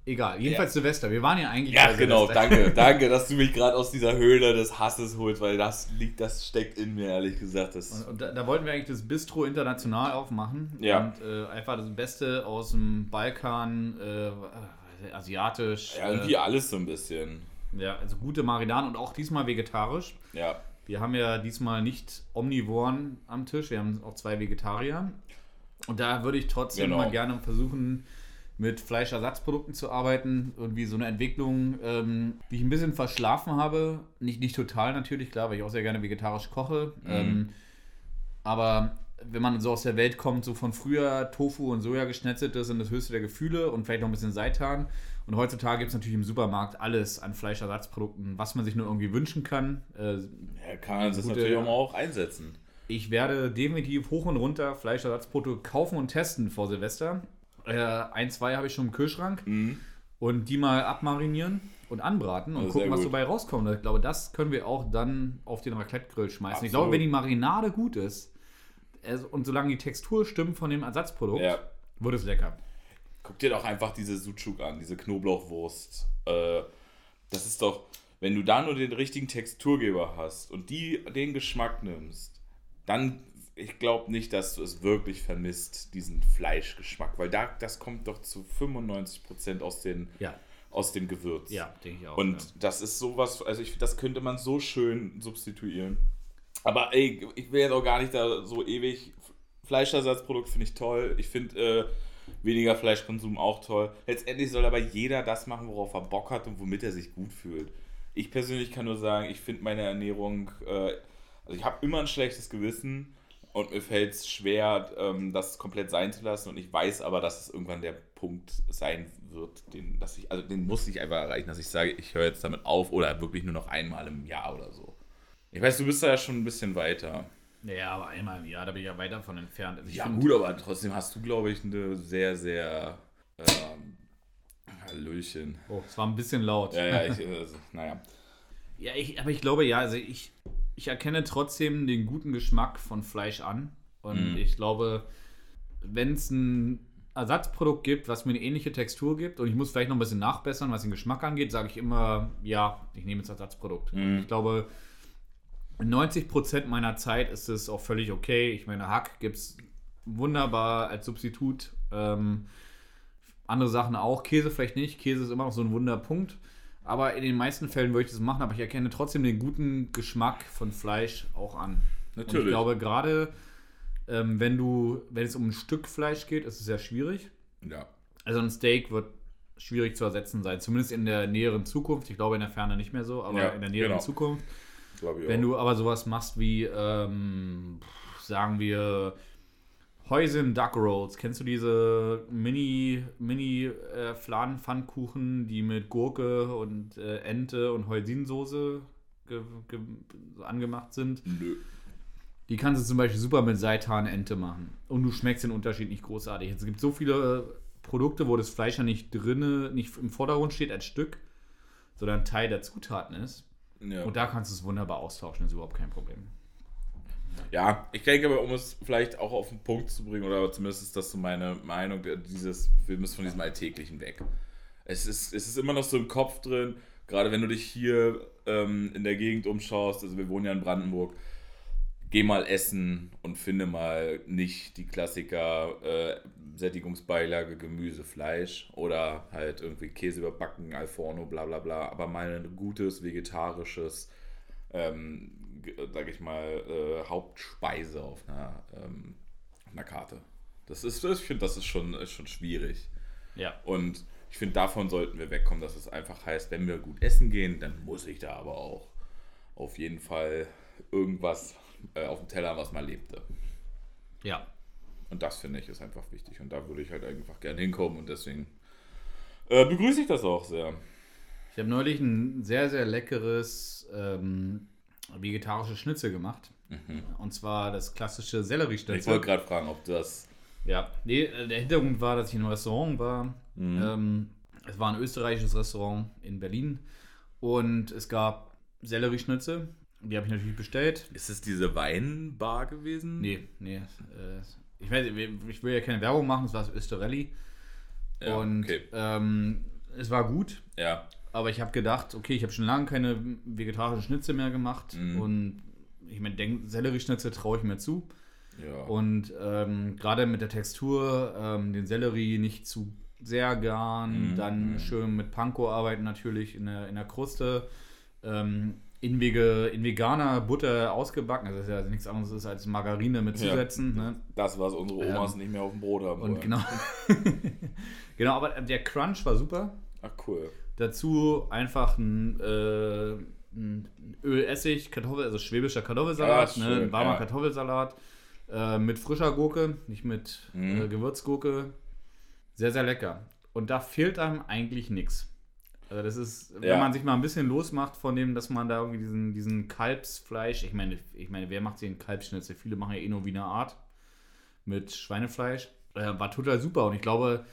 Egal, jedenfalls Silvester. Wir waren ja eigentlich Ja, genau, danke, danke, dass du mich gerade aus dieser Höhle des Hasses holst, weil das liegt, das steckt in mir, ehrlich gesagt. Das, Und da, da wollten wir eigentlich das Bistro international aufmachen. Ja. Und äh, einfach das Beste aus dem Balkan, äh, asiatisch. ja, irgendwie alles so ein bisschen. äh, ja, also gute Marinaden und auch diesmal vegetarisch. Ja, Wir haben ja diesmal nicht Omnivoren am Tisch, wir haben auch zwei Vegetarier. Und da würde ich trotzdem Genau. mal gerne versuchen, mit Fleischersatzprodukten zu arbeiten. Irgendwie so eine Entwicklung, ähm, die ich ein bisschen verschlafen habe. Nicht, nicht total natürlich, klar, weil ich auch sehr gerne vegetarisch koche. Ähm, aber wenn man so aus der Welt kommt, so von früher Tofu und Soja geschnetzeltes sind das höchste der Gefühle und vielleicht noch ein bisschen Seitan. Und heutzutage gibt es natürlich im Supermarkt alles an Fleischersatzprodukten, was man sich nur irgendwie wünschen kann. Äh, ja kann man das natürlich auch mal auch einsetzen. ich werde definitiv hoch und runter Fleischersatzprodukte kaufen und testen vor Silvester. Äh, ein, zwei habe ich schon im Kühlschrank. Und die mal abmarinieren und anbraten und Ja, gucken, was gut. dabei rauskommt. Ich glaube, das können wir auch dann auf den Raclette-Grill schmeißen. Ich Absolut. glaube, wenn die Marinade gut ist und solange die Textur stimmt von dem Ersatzprodukt, Ja. wird es lecker. Guck dir doch einfach diese Sucuk an, diese Knoblauchwurst. Äh, das ist doch, wenn du da nur den richtigen Texturgeber hast und die, den Geschmack nimmst, dann, ich glaube nicht, dass du es wirklich vermisst, diesen Fleischgeschmack, weil da, das kommt doch zu 95% aus, den, Ja, aus dem Gewürz. ja, denke ich auch. Und ja. das ist sowas, also ich, das könnte man so schön substituieren. Aber ey, ich will jetzt auch gar nicht da so ewig. Fleischersatzprodukt finde ich toll. Ich finde äh, weniger Fleischkonsum auch toll. Letztendlich soll aber jeder das machen, worauf er Bock hat und womit er sich gut fühlt. Ich persönlich kann nur sagen, ich finde meine Ernährung, äh, also ich habe immer ein schlechtes Gewissen und mir fällt es schwer, ähm, das komplett sein zu lassen. Und ich weiß aber, dass es irgendwann der Punkt sein wird, den, dass ich, also den muss ich einfach erreichen, dass ich sage, ich höre jetzt damit auf oder wirklich nur noch einmal im Jahr oder so. Ich weiß, du bist da ja schon ein bisschen weiter. ja, aber einmal im Jahr, da bin ich ja weit davon entfernt. Also Ja, gut, aber trotzdem hast du, glaube ich, eine sehr, sehr. Ähm, Hallöchen. Oh, es war ein bisschen laut. Ja, ja, ich, äh, naja. Ja, ich, aber ich glaube, ja, also ich, ich erkenne trotzdem den guten Geschmack von Fleisch an. Und Mhm. ich glaube, wenn es ein Ersatzprodukt gibt, was mir eine ähnliche Textur gibt und ich muss vielleicht noch ein bisschen nachbessern, was den Geschmack angeht, sage ich immer, ja, ich nehme jetzt Ersatzprodukt. Mhm. Ich glaube, 90% meiner Zeit ist es auch völlig okay. Ich meine, Hack gibt es wunderbar als Substitut. Ähm, andere Sachen auch. Käse vielleicht nicht. Käse ist immer noch so ein Wunderpunkt. Aber in den meisten Fällen würde ich das machen, aber ich erkenne trotzdem den guten Geschmack von Fleisch auch an. Und ich Natürlich. glaube, gerade ähm, wenn du, wenn es um ein Stück Fleisch geht, ist es sehr schwierig. Ja. Also ein Steak wird schwierig zu ersetzen sein, zumindest in der näheren Zukunft. Ich glaube in der Ferne nicht mehr so, aber Ja, in der näheren genau. Zukunft. Wenn auch. du aber sowas machst wie, ähm, sagen wir, Häusen Duck Rolls, kennst du diese Mini, Mini äh, Fladenpfannkuchen, die mit Gurke und äh, Ente und Heusinsoße ge ge angemacht sind? Nö. Die kannst du zum Beispiel super mit Seitan-Ente machen. Und du schmeckst den Unterschied nicht großartig. Es gibt so viele Produkte, wo das Fleisch ja nicht drinne, nicht im Vordergrund steht als Stück, sondern Teil der Zutaten ist. Ja. Und da kannst du es wunderbar austauschen, ist überhaupt kein Problem. Ja, ich denke aber, um es vielleicht auch auf den Punkt zu bringen, oder zumindest ist das so meine Meinung, dieses, wir müssen von diesem Alltäglichen weg. Es ist, es ist immer noch so im Kopf drin, gerade wenn du dich hier ähm, in der Gegend umschaust, also wir wohnen ja in Brandenburg, geh mal essen und finde mal nicht die Klassiker äh, Sättigungsbeilage, Gemüse, Fleisch oder halt irgendwie Käse überbacken, Alforno, bla bla bla, aber mal ein gutes vegetarisches ähm, g- sag ich mal, äh, Hauptspeise auf einer, ähm, auf einer Karte. Das ist, ich finde, das ist schon, ist schon schwierig. Ja. Und ich finde, davon sollten wir wegkommen, dass es einfach heißt, wenn wir gut essen gehen, dann muss ich da aber auch auf jeden Fall irgendwas äh, auf dem Teller was mal lebte. Ja. Und das finde ich ist einfach wichtig. Und da würde ich halt einfach gerne hinkommen und deswegen äh, begrüße ich das auch sehr. Ich habe neulich ein sehr, sehr leckeres ähm, vegetarisches Schnitzel gemacht. Und zwar das klassische Mhm. Ich Sellerieschnitzel. wollte gerade fragen, ob das. Ja, nee, äh, der Hintergrund war, dass ich in einem Restaurant war. Mhm. Ähm, es war ein österreichisches Restaurant in Berlin. Und es gab Sellerieschnitzel. Die habe ich natürlich bestellt. Ist es diese Weinbar gewesen? Nee, nee. Äh, ich, weiß, ich will ja keine Werbung machen, es war das Österelli. Ja, und okay. ähm, es war gut. Ja. Aber ich habe gedacht, okay, ich habe schon lange keine vegetarischen Schnitzel mehr gemacht. Mhm. Und ich meine, Sellerieschnitzel traue ich mir zu. Ja. Und ähm, gerade mit der Textur, ähm, den Sellerie nicht zu sehr garen, Mhm, dann schön mit Panko arbeiten natürlich in der, in der Kruste. Ähm, in, Wege, in veganer Butter ausgebacken, also das ist ja nichts anderes ist als Margarine mit Ja. Zusätzen. Ne? Das, was unsere Omas Ähm, nicht mehr auf dem Brot haben Und wollen. genau. genau, aber der Crunch war super. Ach, cool. Dazu einfach ein, äh, ein Öl, Essig, Kartoffel, also schwäbischer Kartoffelsalat, Ja, ne, ein warmer ja. Kartoffelsalat äh, mit frischer Gurke, nicht mit Mhm. äh, Gewürzgurke. Sehr, sehr lecker. Und da fehlt einem eigentlich nichts. Also das ist, wenn Ja. man sich mal ein bisschen losmacht von dem, dass man da irgendwie diesen, diesen Kalbsfleisch, ich meine, ich meine, wer macht sich einen Kalbsschnitzel? Viele machen ja eh nur Wiener Art mit Schweinefleisch. Äh, war total super und ich glaube,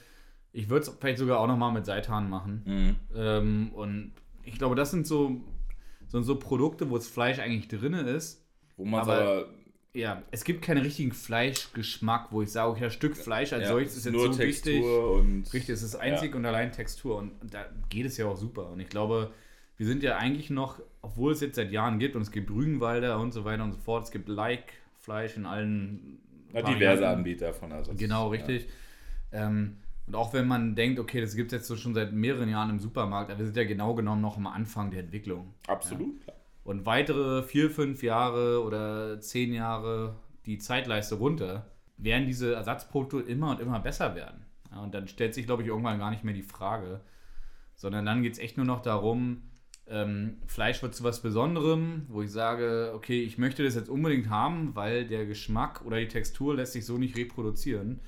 ich würde es vielleicht sogar auch nochmal mit Seitan machen. Mhm. Ähm, und ich glaube, das sind so, sind so Produkte, wo das Fleisch eigentlich drin ist. Wo man Aber- aber, Ja, es gibt keinen richtigen Fleischgeschmack, wo ich sage, okay, das Stück Fleisch als ja, solches es ist jetzt nur so Textur wichtig. und. Richtig, es ist einzig und allein Textur und da geht es ja auch super. Und ich glaube, wir sind ja eigentlich noch, obwohl es jetzt seit Jahren gibt und es gibt Rügenwalder und so weiter und so fort, es gibt Like-Fleisch in allen Ja, diverse. Anbieter von Ersatz. Genau, richtig. Ähm, und auch wenn man denkt, okay, das gibt es jetzt so schon seit mehreren Jahren im Supermarkt, aber wir sind ja genau genommen noch am Anfang der Entwicklung. Ja, absolut. Und weitere vier, fünf Jahre oder zehn Jahre die Zeitleiste runter, werden diese Ersatzprodukte immer und immer besser werden. Ja, und dann stellt sich, glaube ich, irgendwann gar nicht mehr die Frage, sondern dann geht es echt nur noch darum, ähm, Fleisch wird zu was Besonderem, wo ich sage, okay, ich möchte das jetzt unbedingt haben, weil der Geschmack oder die Textur lässt sich so nicht reproduzieren,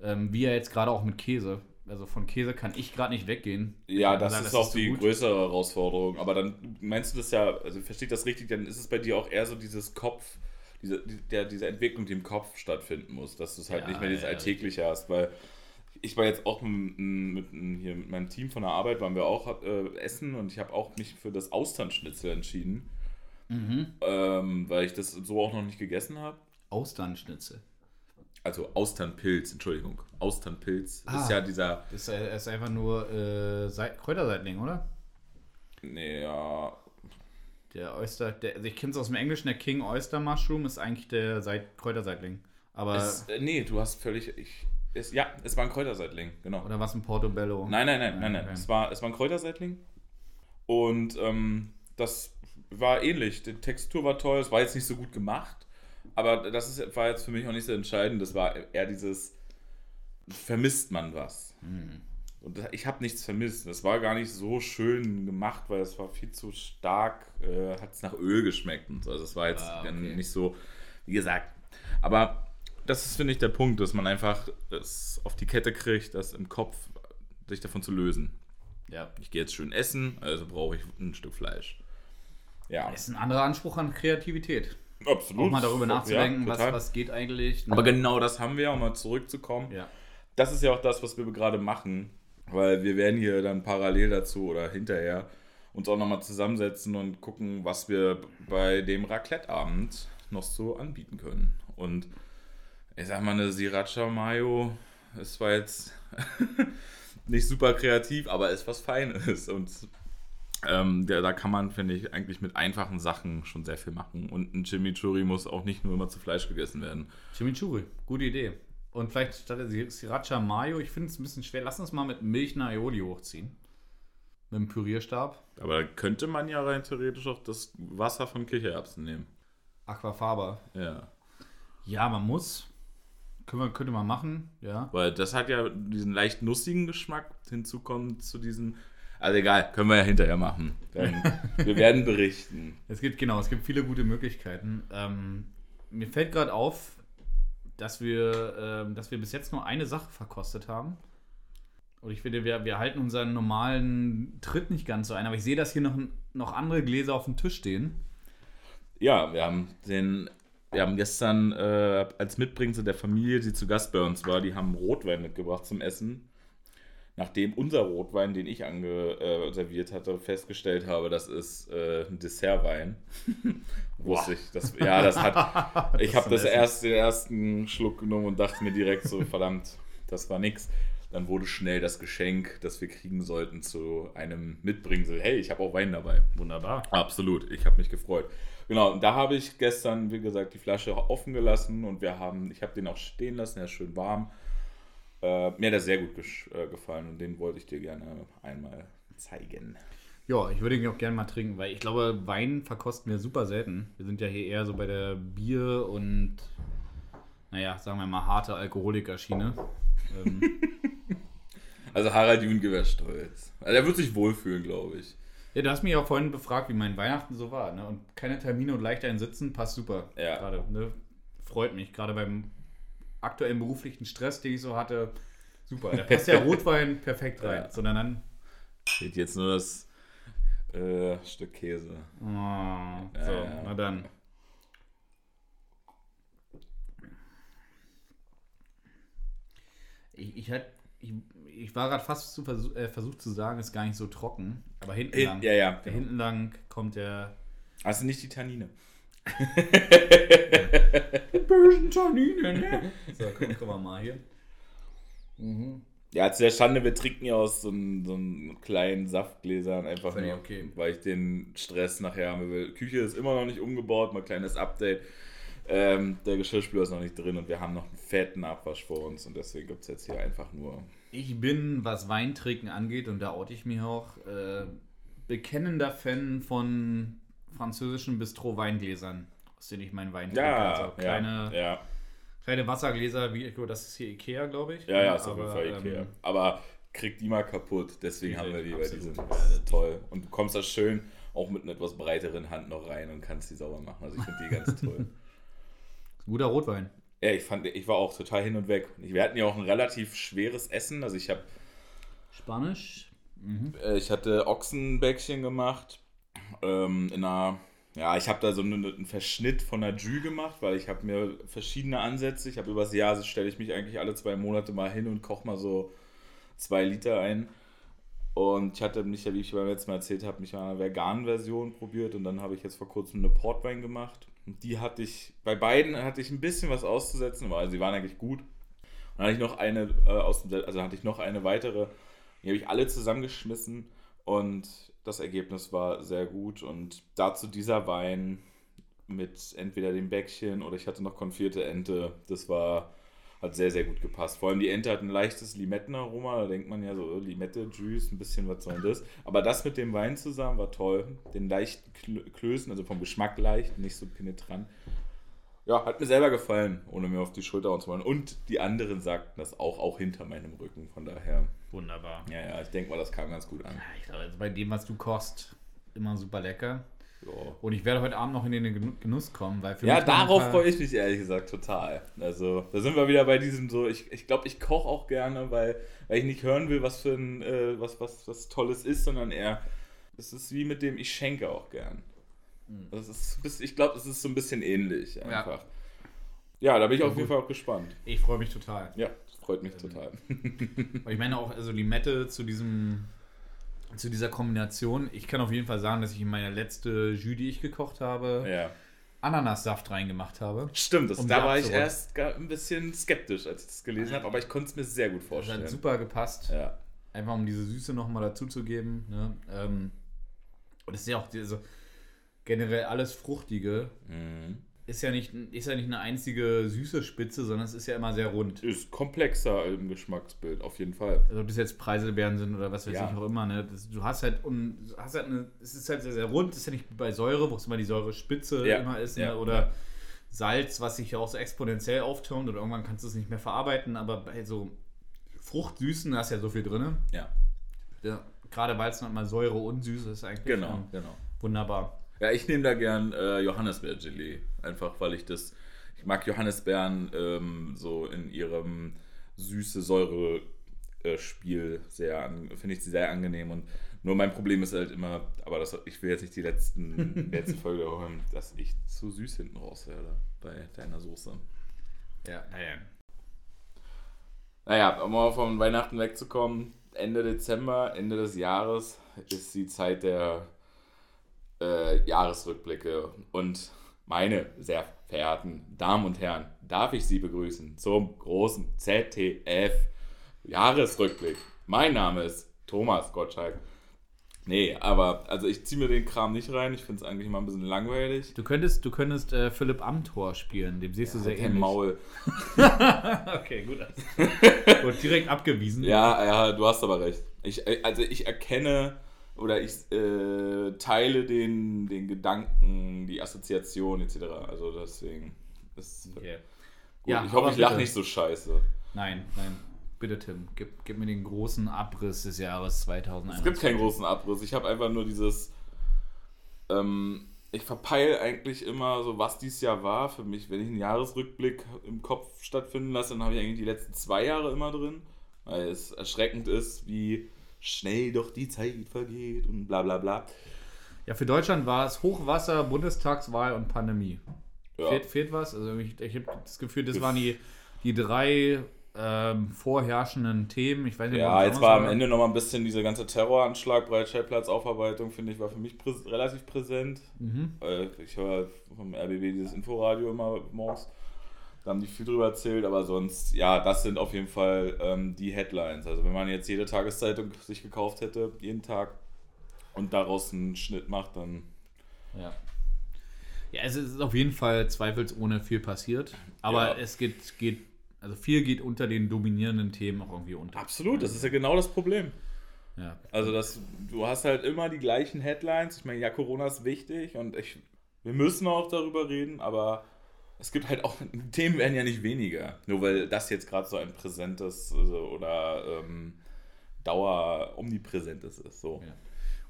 ähm, wie ja jetzt gerade auch mit Käse. Also von Käse kann ich gerade nicht weggehen. Ja, das Weil ist das auch ist die gut. größere Herausforderung. Aber dann meinst du das ja, also verstehe ich das richtig, dann ist es bei dir auch eher so dieses Kopf, diese, die- der, diese Entwicklung, die im Kopf stattfinden muss, dass du es halt Ja, nicht mehr dieses ja, Alltägliche hast, weil ich war jetzt auch mit, mit, hier mit meinem Team von der Arbeit, waren wir auch äh, essen und ich habe auch mich für das Austernschnitzel entschieden, Mhm. ähm, weil ich das so auch noch nicht gegessen habe. Austernschnitzel. Also Austernpilz, Entschuldigung. Austernpilz Ah. ist ja dieser. Das ist, äh, ist einfach nur äh, Seit Kräuterseitling, oder? Nee, ja. Der Oyster, der, also ich kenne es aus dem Englischen, der King Oyster Mushroom ist eigentlich der Seit Kräuterseitling. Aber, Es, äh, nee, du hast völlig. Ich, es, ja, es war ein Kräuterseitling, genau. oder was ein Portobello? Nein, nein, nein, nein, nein. okay. Es, war, es war ein Kräuterseitling. Und ähm, das war ähnlich. Die Textur war toll, es war jetzt nicht so gut gemacht. Aber das ist, war jetzt für mich auch nicht so entscheidend. Das war eher dieses, vermisst man was? Und das- ich habe nichts vermisst. Es war gar nicht so schön gemacht, weil es war viel zu stark, äh, hat es nach Öl geschmeckt. Und so. Also es war jetzt Ah, okay. nicht so, wie gesagt. Aber das ist, finde ich, der Punkt, dass man einfach es auf die Kette kriegt, das im Kopf sich davon zu lösen. Ja. Ich gehe jetzt schön essen, also brauche ich ein Stück Fleisch. Ja, Das ist ein anderer Anspruch an Kreativität. Absolut. Auch mal darüber nachzudenken, Ja, was, was geht eigentlich. ne? Aber genau das haben wir, um mal zurückzukommen. Ja. Das ist ja auch das, was wir gerade machen, weil wir werden hier dann parallel dazu oder hinterher uns auch nochmal zusammensetzen und gucken, was wir bei dem Raclette-Abend noch so anbieten können. Und ich sag mal, eine Sriracha Mayo, es war jetzt nicht super kreativ, aber ist was Feines. Und ähm, da, da kann man, finde ich, eigentlich mit einfachen Sachen schon sehr viel machen. Und ein Chimichurri muss auch nicht nur immer zu Fleisch gegessen werden. Chimichurri, gute Idee. Und vielleicht statt der Sriracha Mayo, ich finde es ein bisschen schwer. Lass uns mal mit Milch eine Aioli hochziehen. Mit dem Pürierstab. Aber da könnte man ja rein theoretisch auch das Wasser von Kichererbsen nehmen. Aquafaba. Ja. Ja, man muss. Wir, könnte man machen, ja. Weil das hat ja diesen leicht nussigen Geschmack. Hinzu kommt zu diesem. Also egal, können wir ja hinterher machen. Dann, wir werden berichten. Es gibt, genau, es gibt viele gute Möglichkeiten. Ähm, mir fällt gerade auf, dass wir, ähm, dass wir bis jetzt nur eine Sache verkostet haben. Und ich finde, wir, wir halten unseren normalen Tritt nicht ganz so ein. Aber ich sehe, dass hier noch, noch andere Gläser auf dem Tisch stehen. Ja, wir haben den. Wir haben gestern äh, als Mitbringsel der Familie, die zu Gast bei uns war, die haben Rotwein mitgebracht zum Essen. Nachdem unser Rotwein, den ich ange, äh, serviert hatte, festgestellt habe, das ist äh, ein Dessertwein. Wusste ich. Das, ja, das hat. ich habe das erst den ersten Schluck genommen und dachte mir direkt so, verdammt, das war nix. Dann wurde schnell das Geschenk, das wir kriegen sollten, zu einem Mitbringsel. Hey, ich habe auch Wein dabei. Wunderbar. Absolut, ich habe mich gefreut. Genau, und da habe ich gestern, wie gesagt, die Flasche offen gelassen und wir haben, ich habe den auch stehen lassen, er ist schön warm. Äh, mir hat er sehr gut äh, gefallen und den wollte ich dir gerne einmal zeigen. Ja, ich würde ihn auch gerne mal trinken, weil ich glaube, Wein verkosten wir super selten. Wir sind ja hier eher so bei der Bier- und, naja, sagen wir mal, harte Alkoholikerschiene. ähm, Also Harald Jünke wäre stolz. Also er wird sich wohlfühlen, glaube ich. ja, du hast mich auch vorhin befragt, wie mein Weihnachten so war. Ne? Und keine Termine und leicht ein Sitzen passt super. Ja. Gerade, ne? Freut mich, gerade beim aktuellen beruflichen Stress, den ich so hatte. Super, da passt der Rotwein perfekt rein. Ja. Sondern dann, Steht jetzt nur das äh, Stück Käse. oh, so, ja. na dann. Ich, ich, halt, ich, ich war gerade fast zu versuch, äh, versucht zu sagen, ist gar nicht so trocken. Aber hinten lang, Ja, ja. hinten lang kommt der Also nicht die Tannine. Bösen Tanninen. ne? So, gucken, gucken wir mal hier. Ja, zu der Schande, wir trinken ja aus so einem, so einem kleinen Saftgläsern einfach Völlig nur, okay. weil ich den Stress nachher haben will. Küche ist immer noch nicht umgebaut, mal kleines Update. Ähm, der Geschirrspüler ist noch nicht drin und wir haben noch einen fetten Abwasch vor uns und deswegen gibt es jetzt hier einfach nur. Ich bin, was Weintrinken angeht, und da oute ich mich auch, äh, bekennender Fan von französischen Bistro-Weingläsern, aus denen ich meinen Wein trinke. Ja, also kleine, ja, ja, kleine Wassergläser, wie das ist hier Ikea, glaube ich. ja, ja, ist auf jeden Aber, Fall Ikea. ähm, Aber kriegt die mal kaputt, deswegen haben wir die, weil die absolut. sind das ist toll. Und du kommst da schön auch mit einer etwas breiteren Hand noch rein und kannst die sauber machen. Also ich finde die ganz toll. guter Rotwein. Ja, ich fand, ich war auch total hin und weg. Wir hatten ja auch ein relativ schweres Essen. Also ich habe Spanisch. Äh, Ich hatte Ochsenbäckchen gemacht. Ähm, in einer, ja, ich habe da so einen, einen Verschnitt von einer Jus gemacht, weil ich habe mir verschiedene Ansätze. Ich habe übers Jahr stelle ich mich eigentlich alle zwei Monate mal hin und koche mal so zwei Liter ein. Und ich hatte mich ja, wie ich beim letzten Mal erzählt habe, mich an einer veganen Version probiert und dann habe ich jetzt vor kurzem eine Portwein gemacht. Die hatte ich, bei beiden hatte ich ein bisschen was auszusetzen, aber sie waren eigentlich gut. Und dann hatte ich noch eine äh, aus also hatte ich noch eine weitere, die habe ich alle zusammengeschmissen und das Ergebnis war sehr gut. Und dazu dieser Wein mit entweder dem Bäckchen oder ich hatte noch konfierte Ente. Das war, hat sehr, sehr gut gepasst. Vor allem die Ente hat ein leichtes Limettenaroma. Da denkt man ja so, oh, Limette, Juice, ein bisschen was soll das. Aber das mit dem Wein zusammen war toll. Den leichten Klößen, also vom Geschmack leicht, nicht so penetrant. Ja, hat mir selber gefallen, ohne mir auf die Schulter hauen zu wollen. Und die anderen sagten das auch, auch hinter meinem Rücken. Von daher. Wunderbar. Ja, ja, ich denke mal, das kam ganz gut an. Ja, ich glaube, also bei dem, was du kochst, immer super lecker. Ja. Und ich werde heute Abend noch in den Gen- Genuss kommen, weil für Ja, darauf freue ich mich ehrlich gesagt total. Also, da sind wir wieder bei diesem so, ich glaube, ich, glaub, ich koche auch gerne, weil, weil ich nicht hören will, was für ein, äh, was, was, was Tolles ist, sondern eher, es ist wie mit dem, ich schenke auch gern. Das ist, ich glaube, es ist so ein bisschen ähnlich Hm. Ja. einfach. Ja, da bin ich Ja, auf jeden gut. Fall auch gespannt. Ich freue mich total. Ja, freut mich total. Und ich meine auch, also Limette zu diesem, zu dieser Kombination. Ich kann auf jeden Fall sagen, dass ich in meine letzte Jus, die ich gekocht habe, Ja. Ananassaft reingemacht habe. Stimmt, das, Um da war ich erst gar ein bisschen skeptisch, als ich das gelesen Also- habe, aber ich konnte es mir sehr gut Das vorstellen. hat super gepasst. Ja. Einfach um diese Süße nochmal dazu zu geben. Ne? Ähm, und es ist ja auch diese, generell alles Fruchtige. Mhm. Ist ja, nicht, ist ja nicht eine einzige süße Spitze, sondern es ist ja immer sehr rund. Ist komplexer im Geschmacksbild, auf jeden Fall. Also ob das jetzt Preiselbeeren sind oder was weiß Ja. ich auch immer, ne? Das, du hast halt, du hast halt eine, es ist halt sehr, sehr rund, es ist ja nicht bei Säure, wo es immer die Säurespitze Ja. immer ist, Ja. ne? oder Salz, was sich ja auch so exponentiell auftürmt oder irgendwann kannst du es nicht mehr verarbeiten, aber bei so Fruchtsüßen, da ist ja so viel drin. Ja. Ja, gerade weil es noch mal Säure und Süße ist eigentlich Genau, ähm, genau. wunderbar. Ja, ich nehme da gern äh, Johannisbeergelee. Einfach weil ich das. Ich mag Johannisbeeren ähm, so in ihrem süße Säure äh, sehr finde ich sie sehr angenehm und nur mein Problem ist halt immer, aber das, ich will jetzt nicht die letzten, letzte Folge holen, dass ich zu süß hinten raus werde bei deiner Soße. Ja, naja. Naja, um mal von Weihnachten wegzukommen, Ende Dezember, Ende des Jahres ist die Zeit der äh, Jahresrückblicke. Und meine sehr verehrten Damen und Herren, darf ich Sie begrüßen zum großen ZDF Jahresrückblick. Mein Name ist Thomas Gottschalk. Nee, aber also ich ziehe mir den Kram nicht rein. Ich finde es eigentlich mal ein bisschen langweilig. Du könntest, du könntest äh, Philipp Amthor spielen, dem siehst du sehr Halt ähnlich. Maul. okay, gut. Wurde direkt abgewiesen. Ja, ja, du hast aber recht. Ich, äh, also ich erkenne oder ich äh, teile den, den Gedanken, die Assoziation etc. Also deswegen. Ist, Okay. gut. Ja, ich hoffe, ich lache nicht so scheiße. Nein, nein. Bitte, Tim, gib, gib mir den großen Abriss des Jahres 2021. Es gibt keinen großen Abriss. Ich habe einfach nur dieses. Ähm, ich verpeile eigentlich immer so, was dieses Jahr war für mich. Wenn ich einen Jahresrückblick im Kopf stattfinden lasse, dann habe ich eigentlich die letzten zwei Jahre immer drin. Weil es erschreckend ist, wie schnell doch die Zeit vergeht und bla bla bla. Ja, für Deutschland war es Hochwasser, Bundestagswahl und Pandemie. Ja. Fehlt, fehlt was? Also ich, ich habe das Gefühl, das waren die, die drei ähm, vorherrschenden Themen. Ich weiß nicht, Ja, jetzt war am Ende nochmal ein bisschen dieser ganze Terroranschlag, Breitscheidplatz-Aufarbeitung, finde ich, war für mich präs relativ präsent. Mhm. Äh, ich höre vom RBB dieses Inforadio immer morgens. Da haben die viel drüber erzählt, aber sonst, ja, das sind auf jeden Fall ähm, die Headlines. Also wenn man jetzt jede Tageszeitung sich gekauft hätte, jeden Tag, und daraus einen Schnitt macht, dann Ja. Ja, es ist auf jeden Fall zweifelsohne viel passiert. Aber Ja. es geht, geht, also viel geht unter den dominierenden Themen auch irgendwie unter. absolut, das ist ja genau das Problem. Ja. Also das, du hast halt immer die gleichen Headlines. Ich meine, ja, Corona ist wichtig und ich, wir müssen auch darüber reden, aber es gibt halt auch, die Themen werden ja nicht weniger. Nur weil das jetzt gerade so ein präsentes also, oder ähm, Dauer omnipräsentes ist. So. Ja.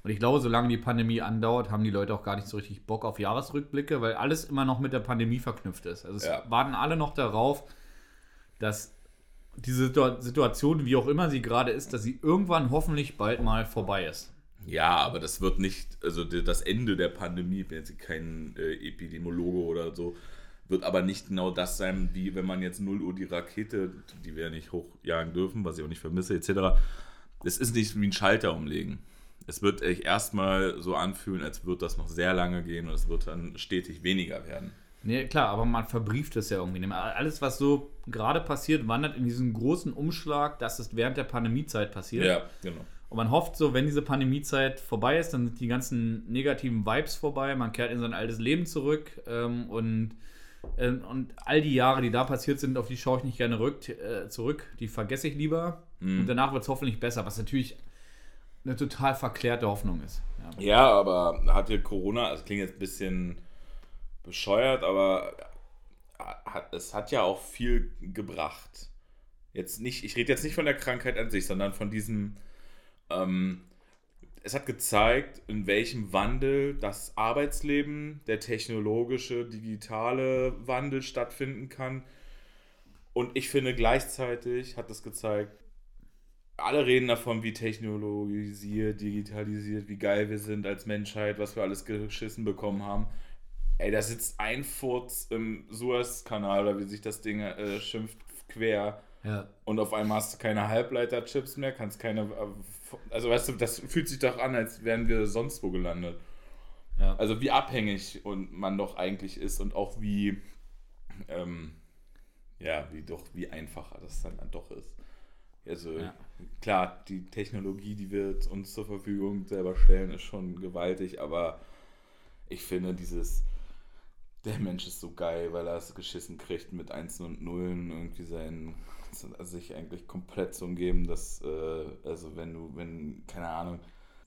Und ich glaube, solange die Pandemie andauert, haben die Leute auch gar nicht so richtig Bock auf Jahresrückblicke, weil alles immer noch mit der Pandemie verknüpft ist. Also es Ja. warten alle noch darauf, dass diese Situa- Situation, wie auch immer sie gerade ist, dass sie irgendwann hoffentlich bald mal vorbei ist. Ja, aber das wird nicht, also das Ende der Pandemie, ich bin jetzt kein äh, Epidemiologe oder so, wird aber nicht genau das sein, wie wenn man jetzt 0 Uhr die Rakete, die wir ja nicht hochjagen dürfen, was ich auch nicht vermisse, etc. Es ist nicht wie ein Schalter umlegen. Es wird sich erstmal so anfühlen, als würde das noch sehr lange gehen und es wird dann stetig weniger werden. Nee, klar, aber man verbrieft es ja irgendwie. Alles, was so gerade passiert, wandert in diesen großen Umschlag, dass es während der Pandemiezeit passiert. Ja, genau. Und man hofft so, wenn diese Pandemiezeit vorbei ist, dann sind die ganzen negativen Vibes vorbei, man kehrt in sein altes Leben zurück ähm, und, und all die Jahre, die da passiert sind, auf die schaue ich nicht gerne rück, äh, zurück, die vergesse ich lieber Mhm. und danach wird es hoffentlich besser, was natürlich eine total verklärte Hoffnung ist. Ja. Ja, aber hat dir Corona, das klingt jetzt ein bisschen bescheuert, aber hat, es hat ja auch viel gebracht. Jetzt nicht, ich rede jetzt nicht von der Krankheit an sich, sondern von diesem, ähm, es hat gezeigt, in welchem Wandel das Arbeitsleben, der technologische, digitale Wandel stattfinden kann. Und ich finde gleichzeitig hat es gezeigt, alle reden davon, wie technologisiert, digitalisiert, wie geil wir sind als Menschheit, was wir alles geschissen bekommen haben. Ey, da sitzt ein Furz im Suezkanal oder wie sich das Ding äh, schimpft, quer. Ja. Und auf einmal hast du keine Halbleiterchips mehr, kannst keine. Also, weißt du, das fühlt sich doch an, als wären wir sonst wo gelandet. Ja. Also, wie abhängig und man doch eigentlich ist und auch wie. Ähm, ja, wie doch, wie einfacher das dann doch ist. Also, Ja. klar, die Technologie, die wir uns zur Verfügung selber stellen, ist schon gewaltig, aber ich finde dieses. Der Mensch ist so geil, weil er es geschissen kriegt mit Einsen und Nullen irgendwie sein sich eigentlich komplett zu umgeben, dass äh, also wenn du wenn keine Ahnung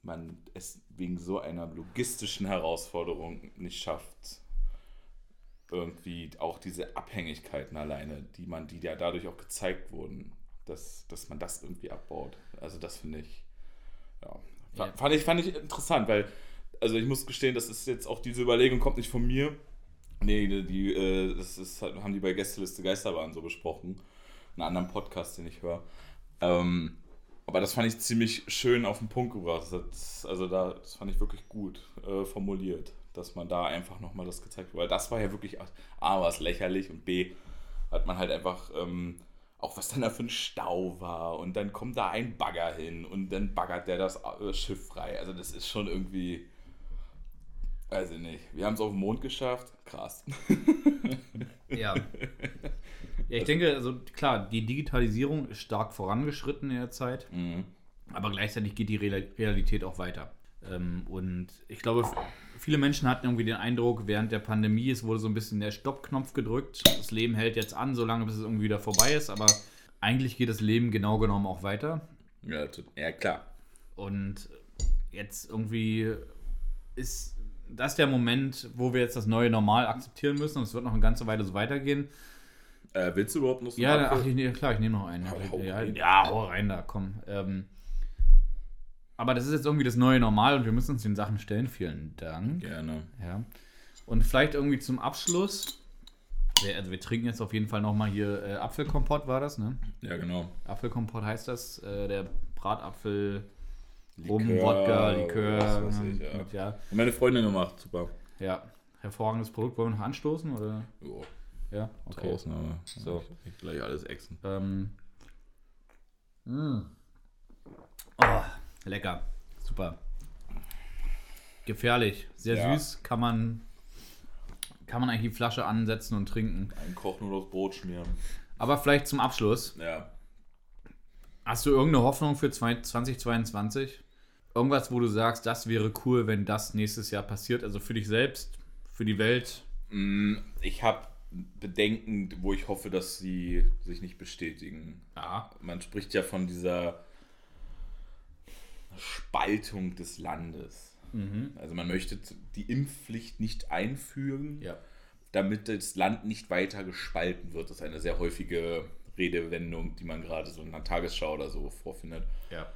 man es wegen so einer logistischen Herausforderung nicht schafft irgendwie auch diese Abhängigkeiten alleine, die man die ja dadurch auch gezeigt wurden, dass, dass man das irgendwie abbaut. Also das finde ich ja, Ja. fand ich fand ich interessant, weil also ich muss gestehen, das ist jetzt auch diese Überlegung kommt nicht von mir. Nee, die, die, äh, das ist, haben die bei Gästeliste Geisterbahn so besprochen. Einen anderen Podcast, den ich höre. Ähm, aber das fand ich ziemlich schön auf den Punkt gebracht. Das, also da, das fand ich wirklich gut äh, formuliert, dass man da einfach nochmal das gezeigt hat. Weil das war ja wirklich, A, war es lächerlich und B, hat man halt einfach ähm, auch was dann da für ein Stau war und dann kommt da ein Bagger hin und dann baggert der das äh, Schiff frei. Also das ist schon irgendwie, weiß ich nicht. Wir haben es auf den Mond geschafft, krass. Ja. Ja, ich denke, also klar, die Digitalisierung ist stark vorangeschritten in der Zeit, Mhm. aber gleichzeitig geht die Real- Realität auch weiter. Ähm, und ich glaube, viele Menschen hatten irgendwie den Eindruck, während der Pandemie, es wurde so ein bisschen der Stoppknopf gedrückt. Das Leben hält jetzt an, solange bis es irgendwie wieder vorbei ist, aber eigentlich geht das Leben genau genommen auch weiter. Ja, ja, klar. Und jetzt irgendwie ist das der Moment, wo wir jetzt das neue Normal akzeptieren müssen und es wird noch eine ganze Weile so weitergehen. Äh, willst du überhaupt noch so Ja, einen ach, ich, klar, ich nehme noch einen. Hau- hau ja, ja, hau rein da, komm. Ähm, aber das ist jetzt irgendwie das neue Normal und wir müssen uns den Sachen stellen. Vielen Dank. Gerne. Ja. Und vielleicht irgendwie zum Abschluss. Also wir trinken jetzt auf jeden Fall nochmal hier äh, Apfelkompott, war das, ne? Ja, genau. Apfelkompott heißt das. Äh, der Bratapfel, Rum, Wodka, Likör. was weiß ich, ja. Und ja. Meine Freundin gemacht, super. ja. Hervorragendes Produkt. Wollen wir noch anstoßen? Oder? Jo, Ja, okay. draußen, aber So. ich gleich alles exen. Ähm. Mm. Oh, lecker. Super. Gefährlich. Sehr Ja. süß. Kann man, kann man eigentlich die Flasche ansetzen und trinken. Ein Koch nur aufs Brot schmieren. Aber vielleicht zum Abschluss. Ja. Hast du irgendeine Hoffnung für zwei- 2022? Irgendwas, wo du sagst, das wäre cool, wenn das nächstes Jahr passiert? Also für dich selbst, für die Welt? Mm, Ich habe Bedenken, wo ich hoffe, dass sie sich nicht bestätigen. Ja. Man spricht ja von dieser Spaltung des Landes. Mhm. Also man möchte die Impfpflicht nicht einführen, Ja. damit das Land nicht weiter gespalten wird. Das ist eine sehr häufige Redewendung, die man gerade so in der Tagesschau oder so vorfindet. Ja.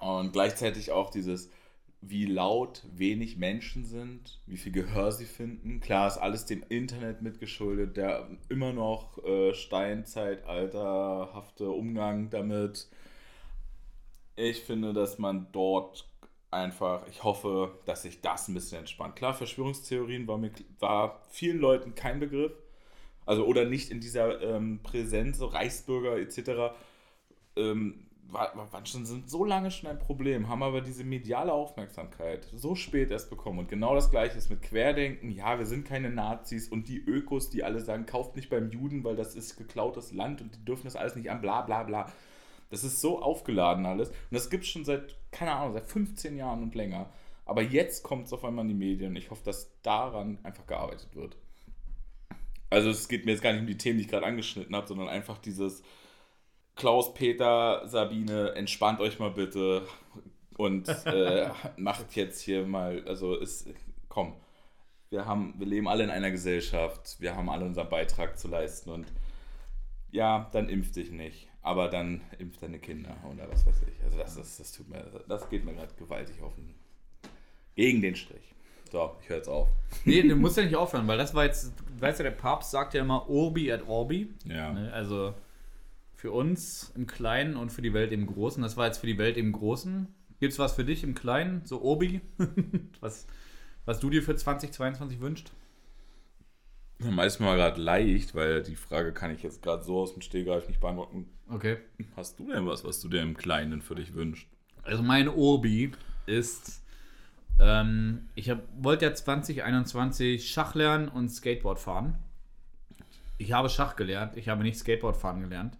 Und gleichzeitig auch dieses, wie laut wenig Menschen sind, wie viel Gehör sie finden. Klar ist alles dem Internet mitgeschuldet, der immer noch äh, steinzeitalterhafte Umgang damit. Ich finde, dass man dort einfach, ich hoffe, dass sich das ein bisschen entspannt. Klar, Verschwörungstheorien war, mir, war vielen Leuten kein Begriff. Also oder nicht in dieser ähm, Präsenz, so Reichsbürger etc. Ähm, war, war schon, sind so lange schon ein Problem, haben aber diese mediale Aufmerksamkeit so spät erst bekommen. Und genau das gleiche ist mit Querdenken. Ja, wir sind keine Nazis und die Ökos, die alle sagen, kauft nicht beim Juden, weil das ist geklautes Land und die dürfen das alles nicht an, bla bla bla. Das ist so aufgeladen alles. Und das gibt es schon seit, keine Ahnung, seit 15 Jahren und länger. Aber jetzt kommt es auf einmal in die Medien. Ich hoffe, dass daran einfach gearbeitet wird. Also es geht mir jetzt gar nicht um die Themen, die ich gerade angeschnitten habe, sondern einfach dieses Klaus, Peter, Sabine, entspannt euch mal bitte und äh, macht jetzt hier mal, also ist, komm, wir haben, wir leben alle in einer Gesellschaft, wir haben alle unseren Beitrag zu leisten und ja, dann impf dich nicht, aber dann impf deine Kinder oder was weiß ich. Also das, das, das tut mir, das geht mir gerade gewaltig auf den, gegen den Strich. So, ich höre jetzt auf. Nee, du musst ja nicht aufhören, weil das war jetzt, weißt du, der Papst sagt ja immer Orbi et Orbi. Ja. Ne, Also für uns im Kleinen und für die Welt im Großen. Das war jetzt für die Welt im Großen. Gibt es was für dich im Kleinen, so Orbi? was, was du dir für 2022 wünschst? Meistens mal gerade leicht, weil die Frage kann ich jetzt gerade so aus dem Stehgreif nicht beantworten. Okay. Hast du denn was, was du dir im Kleinen für dich wünschst? Also mein Orbi ist, ähm, ich hab, wollte ja 2021 Schach lernen und Skateboard fahren. Ich habe Schach gelernt, ich habe nicht Skateboard fahren gelernt.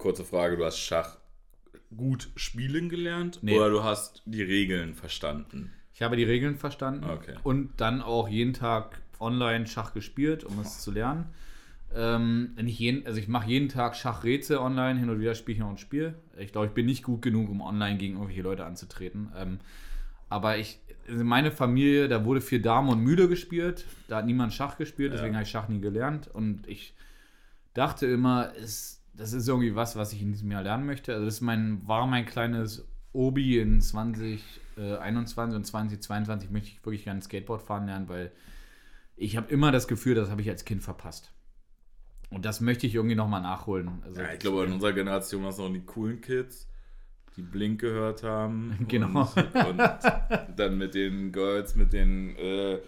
Kurze Frage, du hast Schach gut spielen gelernt Nee. oder du hast die Regeln verstanden? Ich habe die Regeln verstanden Okay. und dann auch jeden Tag online Schach gespielt, um es zu lernen. Ähm, nicht jeden, also ich mache jeden Tag Schachrätsel online, hin und wieder spiele ich noch ein Spiel. Ich glaube, ich bin nicht gut genug, um online gegen irgendwelche Leute anzutreten. Ähm, aber ich, also meine Familie, da wurde viel Dame und Mühle gespielt. Da hat niemand Schach gespielt, deswegen Ja. habe ich Schach nie gelernt. Und ich dachte immer, es, das ist irgendwie was, was ich in diesem Jahr lernen möchte. Also das ist mein, war mein kleines Obi in 2021 und 2022 möchte ich wirklich gerne Skateboard fahren lernen, weil ich habe immer das Gefühl, das habe ich als Kind verpasst. Und das möchte ich irgendwie nochmal nachholen. Also, Ja, ich glaube, in unserer Generation waren es noch die coolen Kids, die Blink gehört haben. Genau. Und, und dann mit den Girls mit den äh,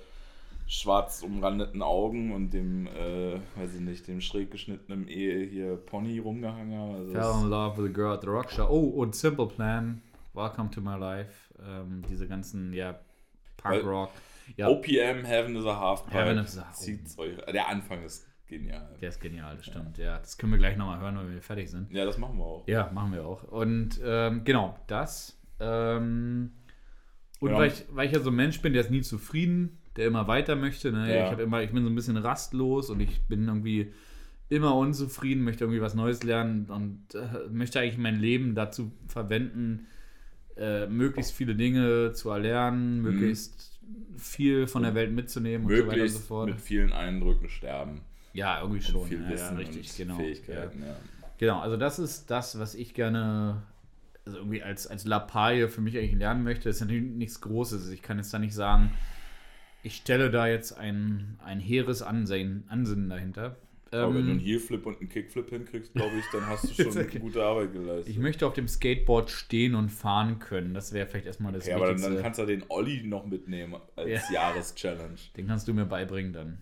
schwarz umrandeten Augen und dem, äh, weiß ich nicht, dem schräg geschnittenen Ehe hier Pony rumgehangen. Also Fell in love with a girl at the rock show. Oh, und Simple Plan, Welcome to my life. Ähm, diese ganzen, ja, Punk Rock. Ja, OPM, Heaven is a Halfpipe. Heaven is a- Zieht's euch. Der Anfang ist genial. der ist genial, das stimmt. Ja, das können wir gleich nochmal hören, wenn wir fertig sind. Ja, das machen wir auch. Ja, machen wir auch. Und ähm, genau, das. Ähm, und Ja. weil, ich, weil ich ja so ein Mensch bin, der ist nie zufrieden, der immer weiter möchte. Ne? Ja. Ich, immer, ich bin so ein bisschen rastlos und ich bin irgendwie immer unzufrieden, möchte irgendwie was Neues lernen und äh, möchte eigentlich mein Leben dazu verwenden, äh, möglichst viele Dinge zu erlernen, möglichst viel von der Welt mitzunehmen und so weiter und so Möglichst fort. mit vielen Eindrücken sterben. Ja, irgendwie Und schon. viel ja, Wissen ja, richtig, genau. Fähigkeiten. Ja. Genau, also das ist das, was ich gerne also irgendwie als, als Lappalie für mich eigentlich lernen möchte. Das ist natürlich nichts Großes. Ich kann jetzt da nicht sagen, ich stelle da jetzt ein, ein hehres Ansehen, Ansinnen dahinter. Aber wenn du einen Ähm, Heelflip und einen Kickflip hinkriegst, glaube ich, dann hast du schon Okay. gute Arbeit geleistet. ich möchte auf dem Skateboard stehen und fahren können. Das wäre vielleicht erstmal das ja, aber dann, Wichtigste. dann kannst du den Olli noch mitnehmen als Jahreschallenge. Den kannst du mir beibringen dann.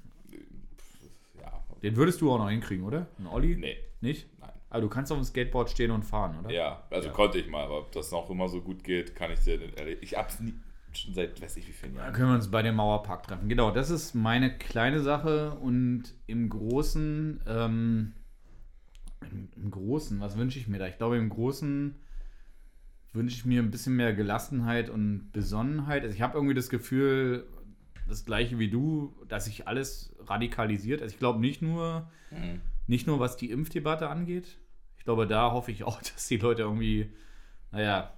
Ja, Den würdest du auch noch hinkriegen, oder? Ein Olli? nee, Nicht? nein. Aber du kannst auf dem Skateboard stehen und fahren, oder? Ja, also Ja. konnte ich mal, aber ob das noch immer so gut geht, kann ich dir nicht erleben. Ich hab's nie, schon seit weiß ich wie vielen Jahren. können wir uns bei dem Mauerpark treffen. Genau, das ist meine kleine Sache und im Großen, ähm, im, im Großen, was wünsche ich mir da? Ich glaube, im Großen wünsche ich mir ein bisschen mehr Gelassenheit und Besonnenheit. Also ich habe irgendwie das Gefühl, das gleiche wie du, dass sich alles radikalisiert. Also ich glaube nicht nur, Mhm. nicht nur was die Impfdebatte angeht. Ich glaube, da hoffe ich auch, dass die Leute irgendwie, naja,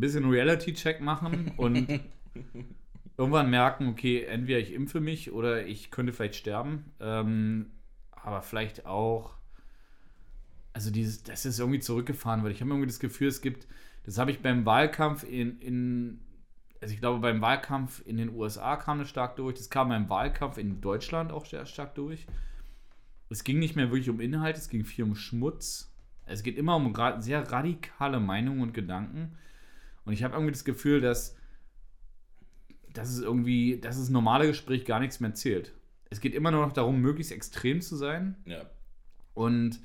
bisschen Reality-Check machen und irgendwann merken, okay, entweder ich impfe mich oder ich könnte vielleicht sterben. Ähm, aber vielleicht auch, also dieses, das ist irgendwie zurückgefahren, weil ich habe irgendwie das Gefühl, es gibt, das habe ich beim Wahlkampf in, in, also ich glaube, beim Wahlkampf in den USA kam das stark durch, das kam beim Wahlkampf in Deutschland auch sehr stark durch. Es ging nicht mehr wirklich um Inhalt, es ging viel um Schmutz. Es geht immer um sehr radikale Meinungen und Gedanken. Und ich habe irgendwie das Gefühl, dass, dass es irgendwie, dass das normale Gespräch gar nichts mehr zählt. Es geht immer nur noch darum, möglichst extrem zu sein. Ja. Und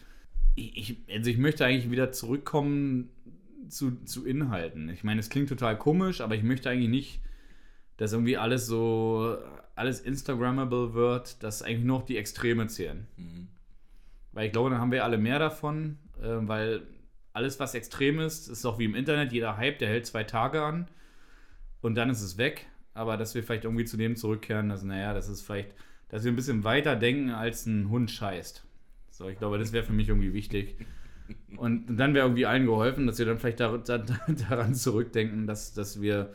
ich, also ich möchte eigentlich wieder zurückkommen zu, zu Inhalten. Ich meine, es klingt total komisch, aber ich möchte eigentlich nicht, dass irgendwie alles so, alles Instagrammable wird, dass eigentlich nur noch die Extreme zählen. Mhm. Weil ich glaube, dann haben wir alle mehr davon, äh, weil alles, was extrem ist, ist auch wie im Internet, jeder Hype, der hält zwei Tage an und dann ist es weg. Aber dass wir vielleicht irgendwie zu dem zurückkehren, dass, naja, das ist vielleicht, dass wir ein bisschen weiter denken, als ein Hund scheißt. So, ich glaube, das wäre für mich irgendwie wichtig. Und dann wäre irgendwie allen geholfen, dass wir dann vielleicht dar da, daran zurückdenken, dass, dass wir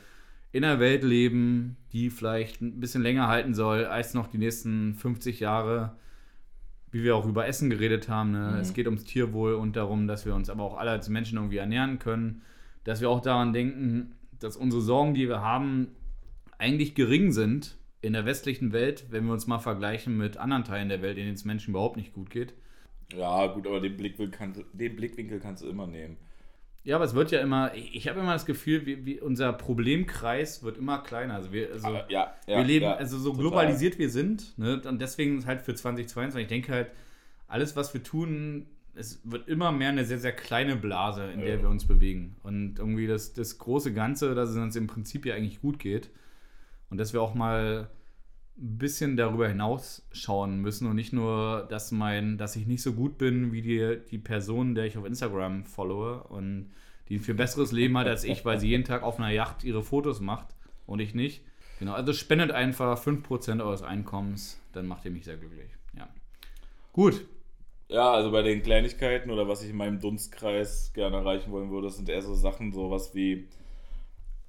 in einer Welt leben, die vielleicht ein bisschen länger halten soll als noch die nächsten 50 Jahre, wie wir auch über Essen geredet haben. Ne? Mhm. Es geht ums Tierwohl und darum, dass wir uns aber auch alle als Menschen irgendwie ernähren können. Dass wir auch daran denken, dass unsere Sorgen, die wir haben, eigentlich gering sind in der westlichen Welt, wenn wir uns mal vergleichen mit anderen Teilen der Welt, in denen es Menschen überhaupt nicht gut geht. Ja, gut, aber den Blickwinkel, kannst, den Blickwinkel kannst du immer nehmen. Ja, aber es wird ja immer, ich, habe immer das Gefühl, wie, wie unser Problemkreis wird immer kleiner. Also wir, also Aber ja, ja, wir leben, ja, also so total. globalisiert wir sind, ne, und deswegen halt für 2022, ich denke halt, alles, was wir tun, es wird immer mehr eine sehr, sehr kleine Blase, in der wir uns bewegen. Und irgendwie das, das große Ganze, dass es uns im Prinzip ja eigentlich gut geht. Und dass wir auch mal ein bisschen darüber hinausschauen müssen und nicht nur, dass mein, dass ich nicht so gut bin wie die, die Person, der ich auf Instagram followe und die ein viel besseres Leben hat als ich, weil sie jeden Tag auf einer Yacht ihre Fotos macht und ich nicht. Genau, also spendet einfach 5% eures Einkommens, dann macht ihr mich sehr glücklich. Ja. Gut. Ja, also bei den Kleinigkeiten oder was ich in meinem Dunstkreis gerne erreichen wollen würde, sind eher so Sachen, sowas wie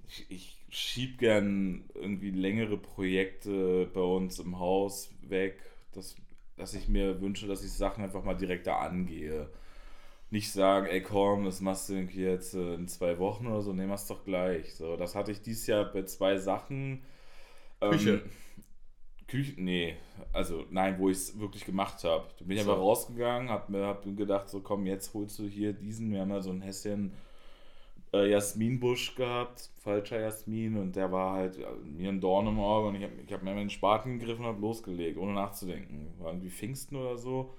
ich, ich schieb gern irgendwie längere Projekte bei uns im Haus weg, dass, dass ich mir wünsche, dass ich Sachen einfach mal direkter angehe. Nicht sagen, ey komm, das machst du irgendwie jetzt äh, in zwei Wochen oder so, nee, mach's doch gleich. So, das hatte ich dieses Jahr bei zwei Sachen. Ähm, Küche. Küche, nee, also nein, wo ich es wirklich gemacht habe. Da bin ich So. einfach rausgegangen, hab mir hab gedacht, so komm, jetzt holst du hier diesen, wir haben ja so ein Häschen äh, Jasminbusch gehabt, falscher Jasmin und der war halt äh, mir ein Dorn im Auge und ich habe ich hab mir meinen Spaten gegriffen und hab losgelegt, ohne nachzudenken. War irgendwie Pfingsten oder so,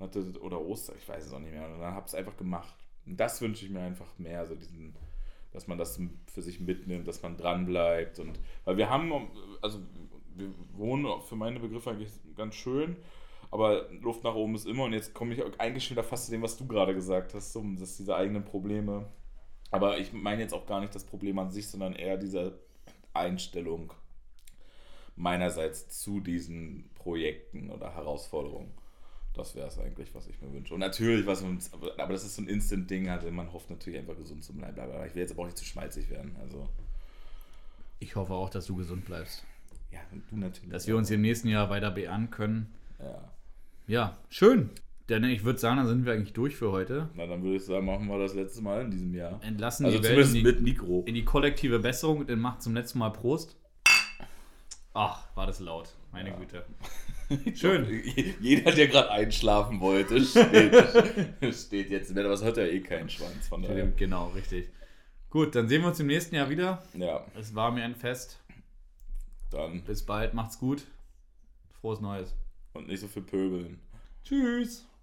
hatte, oder Ostern, ich weiß es auch nicht mehr und dann habe es einfach gemacht. Und das wünsche ich mir einfach mehr, so diesen, dass man das für sich mitnimmt, dass man dran bleibt und, weil wir haben, also wir wohnen für meine Begriffe eigentlich ganz schön, aber Luft nach oben ist immer und jetzt komme ich eigentlich schon wieder fast zu dem, was du gerade gesagt hast, so, dass diese eigenen Probleme. Aber ich meine jetzt auch gar nicht das Problem an sich, sondern eher diese Einstellung meinerseits zu diesen Projekten oder Herausforderungen. Das wäre es eigentlich, was ich mir wünsche. Und natürlich, was uns, aber das ist so ein Instant-Ding, also man hofft natürlich einfach gesund zu bleiben. Aber ich will jetzt aber auch nicht zu schmalzig werden. Also, Ich hoffe auch, dass du gesund bleibst. ja, und du natürlich. Dass wir uns im nächsten Jahr weiter beehren können. Ja. Ja, schön. Denn ich würde sagen, dann sind wir eigentlich durch für heute. Na, dann würde ich sagen, machen wir das letzte Mal in diesem Jahr. Entlassen Also die Welt in die, mit Mikro. in die kollektive Besserung und dann macht zum letzten Mal Prost. Ach, war das laut. Meine Ja. Güte. Schön. Jeder, der gerade einschlafen wollte, steht, steht jetzt. Aber das hört ja eh keinen Schwanz. Von daher. Genau, richtig. Gut, dann sehen wir uns im nächsten Jahr wieder. Ja, Es war mir ein Fest. dann. Bis bald, macht's gut. Frohes Neues. Und nicht so viel pöbeln. Tschüss.